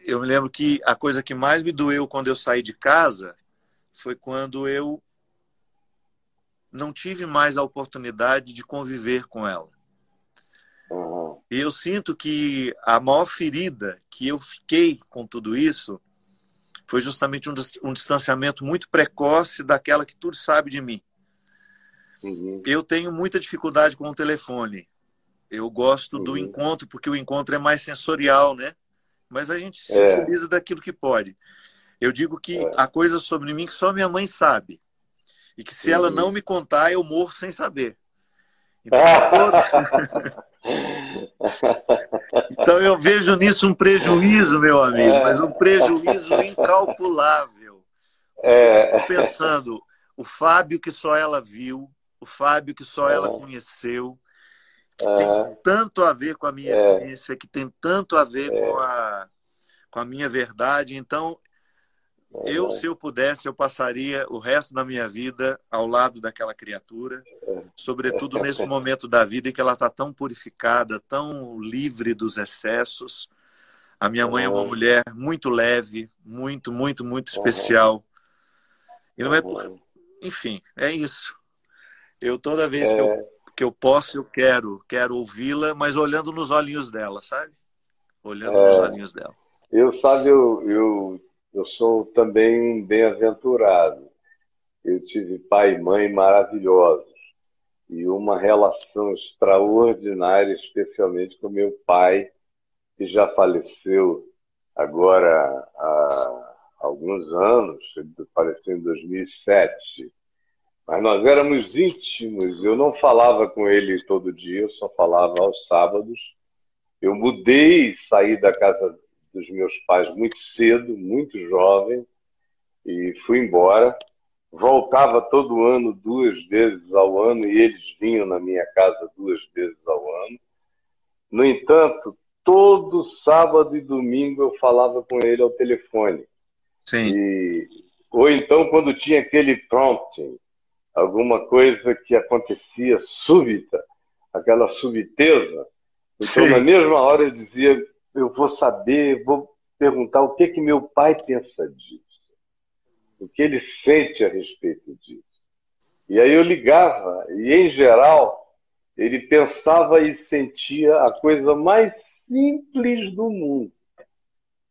eu me lembro que a coisa que mais me doeu quando eu saí de casa foi quando eu não tive mais a oportunidade de conviver com ela. Uhum. E eu sinto que a maior ferida que eu fiquei com tudo isso foi justamente um, distanciamento muito precoce daquela que tudo sabe de mim. Uhum. Eu tenho muita dificuldade com o telefone. Eu gosto uhum. do encontro, porque o encontro é mais sensorial, né? Mas a gente se é. utiliza daquilo que pode. Eu digo que é. há coisas sobre mim que só minha mãe sabe. E que se uhum. ela não me contar, eu morro sem saber. Então, eu vejo nisso um prejuízo, meu amigo, é. mas um prejuízo incalculável. É. Pensando, o Fábio que só ela viu, o Fábio que só ela é. conheceu, que tem tanto a ver com a minha essência, que tem tanto a ver com a, com a minha verdade. Então, eu, se eu pudesse, eu passaria o resto da minha vida ao lado daquela criatura, sobretudo nesse momento da vida em que ela está tão purificada, tão livre dos excessos. A minha mãe é uma mulher muito leve, muito, muito, muito especial. E não é por... Enfim, é isso. Eu toda vez que eu, é. que eu posso, eu quero, quero ouvi-la, mas olhando nos olhinhos dela, sabe? Olhando nos é. olhinhos dela. Eu, sabe, eu, eu eu sou também um bem-aventurado. Eu tive pai e mãe maravilhosos e uma relação extraordinária, especialmente com meu pai, que já faleceu agora há alguns anos, ele faleceu em 2007. Mas nós éramos íntimos, eu não falava com ele todo dia, eu só falava aos sábados. Eu mudei, saí da casa dos meus pais muito cedo, muito jovem, e fui embora. Voltava todo ano, duas vezes ao ano, e eles vinham na minha casa duas vezes ao ano. No entanto, todo sábado e domingo eu falava com ele ao telefone. Sim. E, ou então, quando tinha aquele prompting, alguma coisa que acontecia súbita, aquela subiteza. Então, Sim. na mesma hora, eu dizia: eu vou saber, vou perguntar o que que meu pai pensa disso, o que ele sente a respeito disso. E aí eu ligava, e em geral, ele pensava e sentia a coisa mais simples do mundo.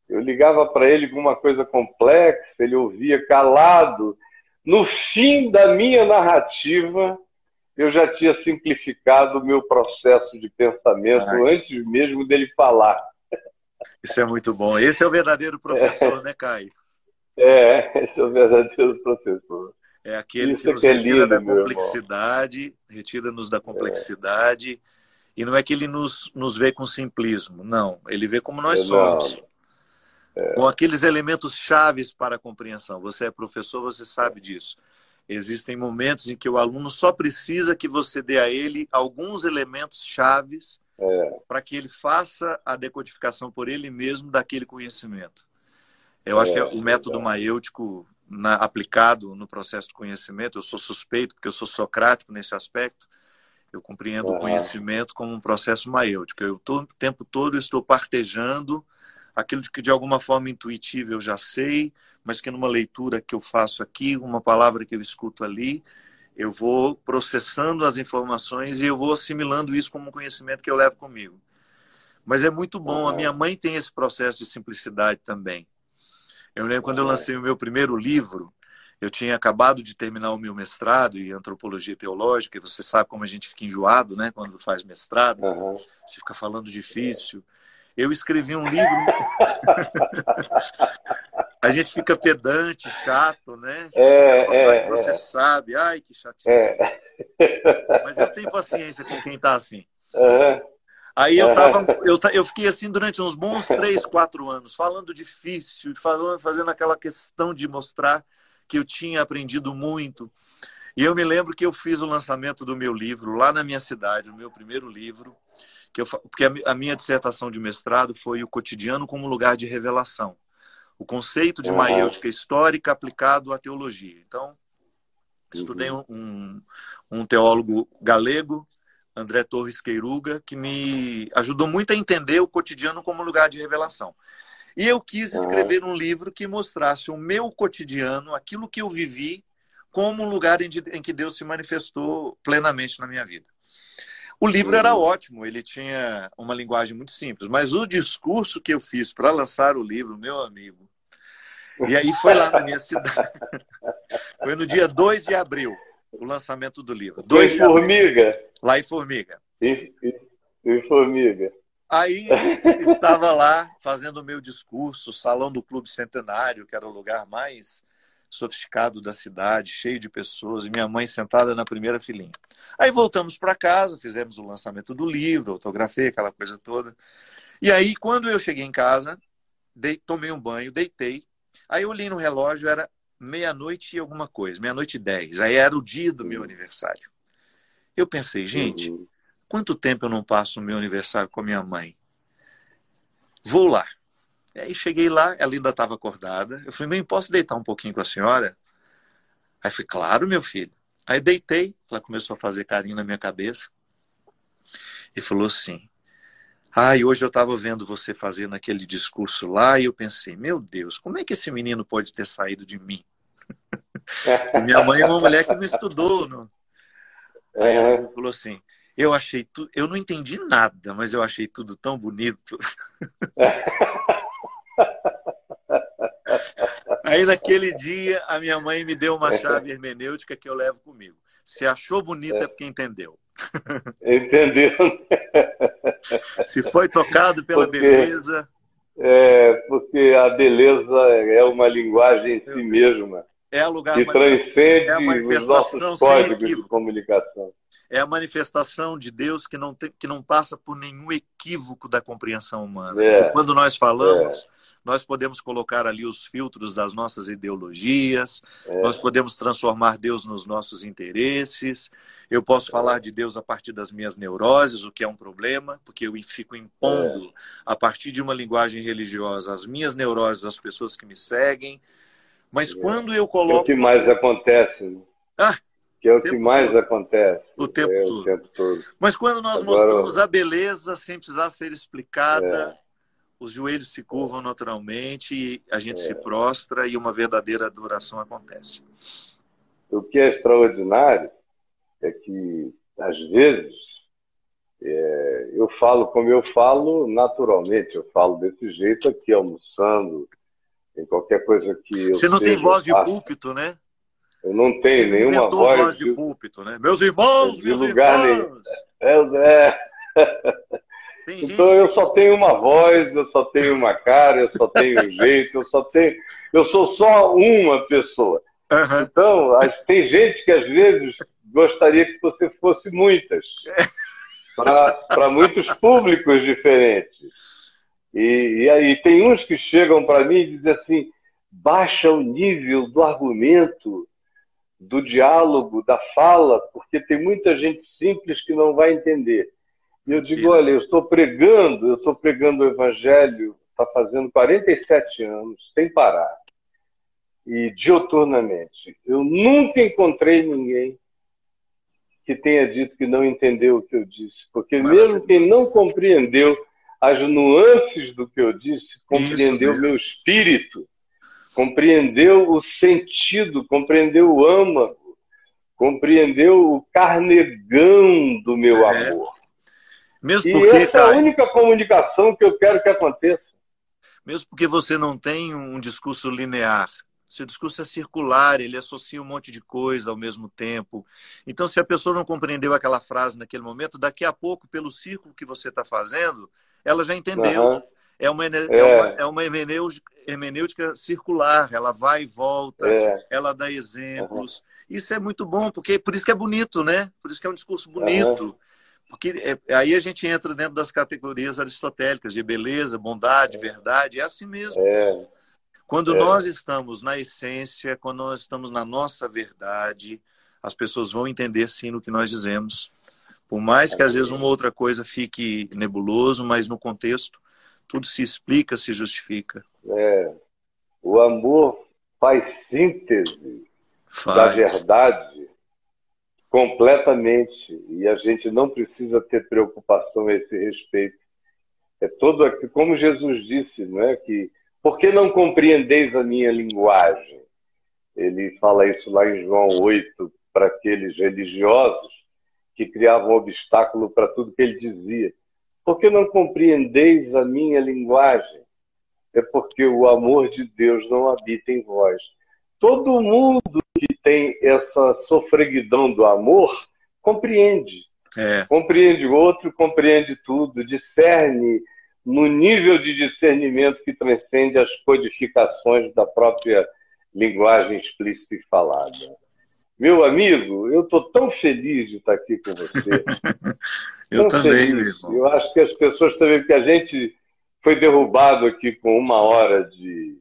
Eu ligava para ele com uma coisa complexa, ele ouvia calado. No fim da minha narrativa, eu já tinha simplificado o meu processo de pensamento antes mesmo dele falar. Isso é muito bom. Esse é o verdadeiro professor, é. né, Caio? É, esse é o verdadeiro professor. É aquele Isso que nos é retira lindo, da complexidade, retira-nos da complexidade. É. E não é que ele nos, nos vê com simplismo, não. Ele vê como nós somos. É. Com aqueles elementos chaves para a compreensão. Você é professor, você sabe disso. Existem momentos em que o aluno só precisa que você dê a ele alguns elementos chaves é. para que ele faça a decodificação por ele mesmo daquele conhecimento. Eu acho que é o método maêutico na, aplicado no processo de conhecimento, eu sou suspeito porque eu sou socrático nesse aspecto, eu compreendo o conhecimento como um processo maêutico. Eu tô, o tempo todo estou partejando aquilo que de alguma forma intuitiva eu já sei, mas que numa leitura que eu faço aqui, uma palavra que eu escuto ali, eu vou processando as informações e eu vou assimilando isso como um conhecimento que eu levo comigo. Mas é muito bom, a minha mãe tem esse processo de simplicidade também. Eu lembro quando eu lancei o meu primeiro livro, eu tinha acabado de terminar o meu mestrado em antropologia teológica, e você sabe como a gente fica enjoado, né, quando faz mestrado, uhum. você fica falando difícil. Eu escrevi um livro. a gente fica pedante, chato, né? É, é, você é. sabe, ai que chatice. É. Mas eu tenho paciência com quem está assim. Uhum. Aí eu tava, eu, eu fiquei assim durante uns bons três, quatro anos, falando difícil, falando, fazendo aquela questão de mostrar que eu tinha aprendido muito. E eu me lembro que eu fiz o lançamento do meu livro lá na minha cidade, o meu primeiro livro, que eu, porque a, minha dissertação de mestrado foi o cotidiano como lugar de revelação. O conceito de maêutica histórica aplicado à teologia. Então, estudei uhum. um, um teólogo galego, André Torres Queiruga, que me ajudou muito a entender o cotidiano como lugar de revelação. E eu quis escrever um livro que mostrasse o meu cotidiano, aquilo que eu vivi, como um lugar em que Deus se manifestou plenamente na minha vida. O livro era uhum. ótimo, ele tinha uma linguagem muito simples, mas o discurso que eu fiz para lançar o livro, meu amigo, e aí foi lá na minha cidade, foi no dia 2 de abril, o lançamento do livro. Dois em Formiga? Lá em Formiga. Em, em Formiga. Aí estava lá fazendo o meu discurso, salão do Clube Centenário, que era o lugar mais sofisticado da cidade, cheio de pessoas, e minha mãe sentada na primeira filinha. Aí voltamos para casa, fizemos o lançamento do livro, autografei, aquela coisa toda. E aí, quando eu cheguei em casa, dei, tomei um banho, deitei. Aí eu olhei no relógio, era meia-noite e alguma coisa, meia-noite e dez. Aí era o dia do meu aniversário. Eu pensei, gente, uhum. quanto tempo eu não passo o meu aniversário com a minha mãe? Vou lá. E aí cheguei lá, ela ainda estava acordada. Eu falei, mãe, posso deitar um pouquinho com a senhora? Aí falei, claro, meu filho. Aí deitei, ela começou a fazer carinho na minha cabeça e falou assim: Ai, hoje eu estava vendo você fazendo aquele discurso lá e eu pensei, meu Deus, como é que esse menino pode ter saído de mim? minha mãe é uma mulher que me estudou. Não? Aí ela falou assim: eu achei tudo, eu não entendi nada, mas eu achei tudo tão bonito. Aí naquele dia a minha mãe me deu uma chave hermenêutica que eu levo comigo. Se achou bonita é porque entendeu. Entendeu? Se foi tocado pela porque, beleza. É, porque a beleza é uma linguagem em si mesma. É o lugar que transcende é os nossos códigos de comunicação. É a manifestação de Deus que não, tem, que não passa por nenhum equívoco da compreensão humana. É, Quando nós falamos, é nós podemos colocar ali os filtros das nossas ideologias, é. nós podemos transformar Deus nos nossos interesses. Eu posso falar de Deus a partir das minhas neuroses, o que é um problema, porque eu fico impondo, é. a partir de uma linguagem religiosa, as minhas neuroses às pessoas que me seguem. Mas é. quando eu coloco. É o que mais acontece. Né? Ah, que é o que mais todo. acontece. O tempo, é, todo. o tempo, todo. Mas quando nós Agora... mostramos a beleza sem precisar ser explicada, é os joelhos se curvam naturalmente, a gente é. se prostra e uma verdadeira adoração acontece. O que é extraordinário é que, às vezes, É, eu falo como eu falo naturalmente, eu falo desse jeito aqui, almoçando, em qualquer coisa que Você não tem voz de púlpito, né? Eu não tenho Você nenhuma voz, voz de... de púlpito, né? Meus irmãos, de meus lugar irmãos. nenhum. É, é. Então eu só tenho uma voz, eu só tenho uma cara, eu só tenho um jeito, eu só tenho. Eu sou só uma pessoa. Uhum. Então, tem gente que às vezes gostaria que você fosse muitas. Para muitos públicos diferentes. E, e aí tem uns que chegam para mim e dizem assim: baixa o nível do argumento, do diálogo, da fala, porque tem muita gente simples que não vai entender. E eu digo, olha, eu estou pregando, eu estou pregando o Evangelho, está fazendo 47 anos, sem parar. E dioturnamente. Eu nunca encontrei ninguém que tenha dito que não entendeu o que eu disse. Porque mesmo quem não compreendeu as nuances do que eu disse, compreendeu o meu espírito, compreendeu o sentido, compreendeu o âmago, compreendeu o carnegão do meu é. amor. Mesmo e porque, essa é a única comunicação que eu quero que aconteça. Mesmo porque você não tem um discurso linear. Seu discurso é circular, ele associa um monte de coisa ao mesmo tempo. Então, se a pessoa não compreendeu aquela frase naquele momento, daqui a pouco, pelo círculo que você está fazendo, ela já entendeu. Uhum. É uma, é. é uma, é uma hermenêutica, hermenêutica, circular, ela vai e volta, é. ela dá exemplos. Uhum. Isso é muito bom, porque por isso que é bonito, né? Por isso que é um discurso bonito. Uhum. Porque é, aí a gente entra dentro das categorias aristotélicas de beleza, bondade, é. verdade. É assim mesmo. É. Quando é. nós estamos na essência, quando nós estamos na nossa verdade, as pessoas vão entender sim no que nós dizemos. Por mais que às vezes uma outra coisa fique nebuloso, mas no contexto tudo se explica, se justifica. É. O amor faz síntese faz. da verdade completamente e a gente não precisa ter preocupação a esse respeito. É todo aqui, como Jesus disse, não é que por que não compreendeis a minha linguagem? Ele fala isso lá em João 8 para aqueles religiosos que criavam obstáculo para tudo que ele dizia. Por que não compreendeis a minha linguagem? É porque o amor de Deus não habita em vós. Todo mundo tem essa sofreguidão do amor compreende. É. Compreende o outro, compreende tudo, discerne no nível de discernimento que transcende as codificações da própria linguagem explícita e falada. Meu amigo, eu estou tão feliz de estar aqui com você. eu tão também, feliz. Eu acho que as pessoas também, porque a gente foi derrubado aqui com uma hora de,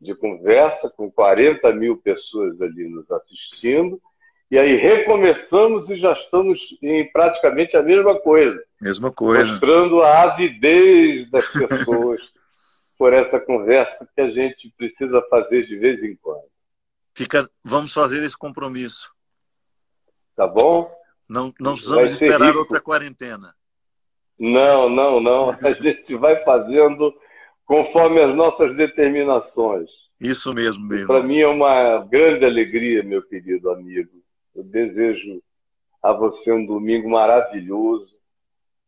de conversa, com 40 mil pessoas ali nos assistindo, e aí recomeçamos e já estamos em praticamente a mesma coisa. Mesma coisa. Mostrando a avidez das pessoas por essa conversa que a gente precisa fazer de vez em quando. Fica, vamos fazer esse compromisso. Tá bom? Não, não precisamos esperar outra quarentena. Não, não, não. A gente vai fazendo conforme as nossas determinações. Isso mesmo, mesmo. Para mim é uma grande alegria, meu querido amigo. Eu desejo a você um domingo maravilhoso.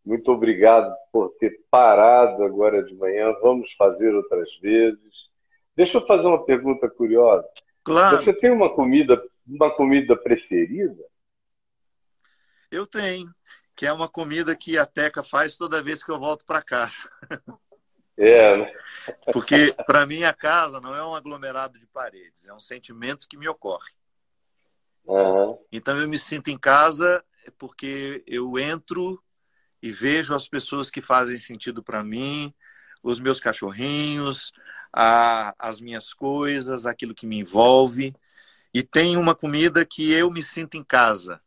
Muito obrigado por ter parado agora de manhã. Vamos fazer outras vezes. Deixa eu fazer uma pergunta curiosa. Claro. Você tem uma comida, uma comida preferida? Eu tenho, que é uma comida que a Teca faz toda vez que eu volto para casa. É. Né? Porque para mim a casa não é um aglomerado de paredes, é um sentimento que me ocorre. Uhum. Então eu me sinto em casa porque eu entro e vejo as pessoas que fazem sentido para mim, os meus cachorrinhos, a, as minhas coisas, aquilo que me envolve. E tem uma comida que eu me sinto em casa,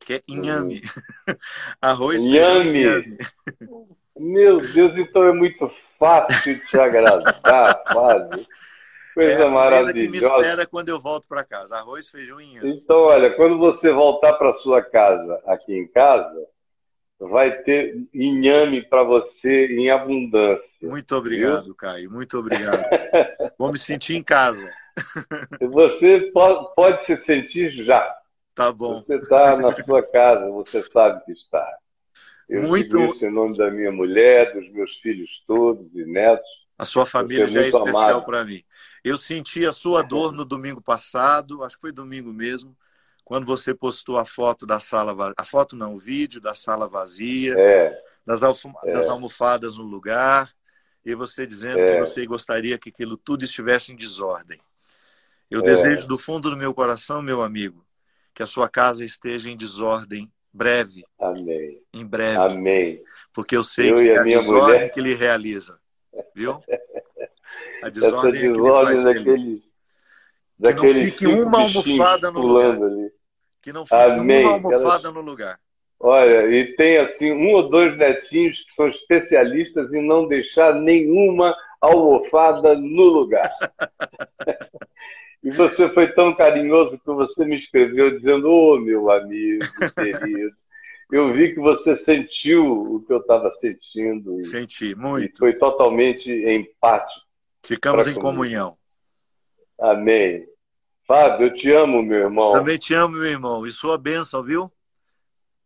que é inhame. Uhum. Arroz inhame. inhame. Meu Deus, então é muito fácil te agradar, quase. Coisa é maravilhosa. que me espera quando eu volto para casa. Arroz, feijão e. Então, olha, quando você voltar para sua casa, aqui em casa, vai ter inhame para você em abundância. Muito obrigado, viu? Caio. Muito obrigado. Vou me sentir em casa. Você pode, pode se sentir já. Tá bom. Você está na sua casa, você sabe que está. Eu Muito... isso em nome da minha mulher, dos meus filhos todos e netos. A sua família já é especial para mim. Eu senti a sua dor no domingo passado, acho que foi domingo mesmo, quando você postou a foto da sala vazia. A foto não, o vídeo da sala vazia, é, das, alfum... é. das almofadas no lugar, e você dizendo é. que você gostaria que aquilo tudo estivesse em desordem. Eu é. desejo do fundo do meu coração, meu amigo, que a sua casa esteja em desordem breve. Amém. Em breve. Amém. Porque eu sei eu que é a desordem mulher... que ele realiza. Viu? A desordem, Essa desordem é daquele, daquele. Que não fique uma almofada no lugar. Ali. Que não fique Amém. uma almofada no lugar. Olha, e tem assim um ou dois netinhos que são especialistas em não deixar nenhuma almofada no lugar. e você foi tão carinhoso que você me escreveu dizendo: Ô oh, meu amigo querido, eu vi que você sentiu o que eu estava sentindo. E, Senti, muito. E foi totalmente empático. Ficamos em comunhão. Amém. Fábio, eu te amo, meu irmão. Também te amo, meu irmão. E sua bênção, viu?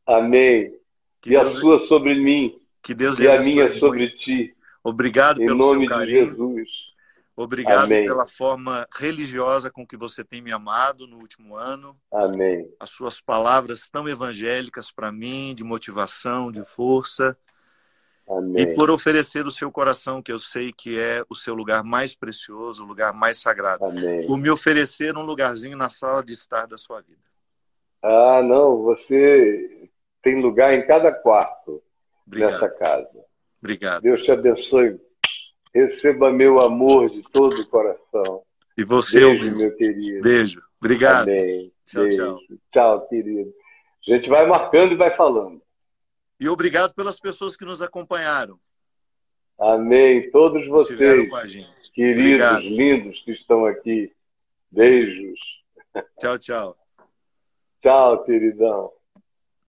Amém. Que e Deus... a sua sobre mim. Que Deus e a minha sobre ti. Obrigado em pelo nome seu carinho. De Jesus. Obrigado Amém. pela forma religiosa com que você tem me amado no último ano. Amém. As suas palavras tão evangélicas para mim, de motivação, de força. Amém. E por oferecer o seu coração, que eu sei que é o seu lugar mais precioso, o lugar mais sagrado. Amém. Por me oferecer um lugarzinho na sala de estar da sua vida. Ah, não, você tem lugar em cada quarto Obrigado. nessa casa. Obrigado. Deus te abençoe. Receba meu amor de todo o coração. E você, Beijo, meu querido. Beijo. Obrigado. Amém. Tchau, Beijo. tchau. Tchau, querido. A gente vai marcando e vai falando. E obrigado pelas pessoas que nos acompanharam. Amém. Todos vocês, queridos, obrigado. lindos que estão aqui. Beijos. Tchau, tchau. Tchau, queridão.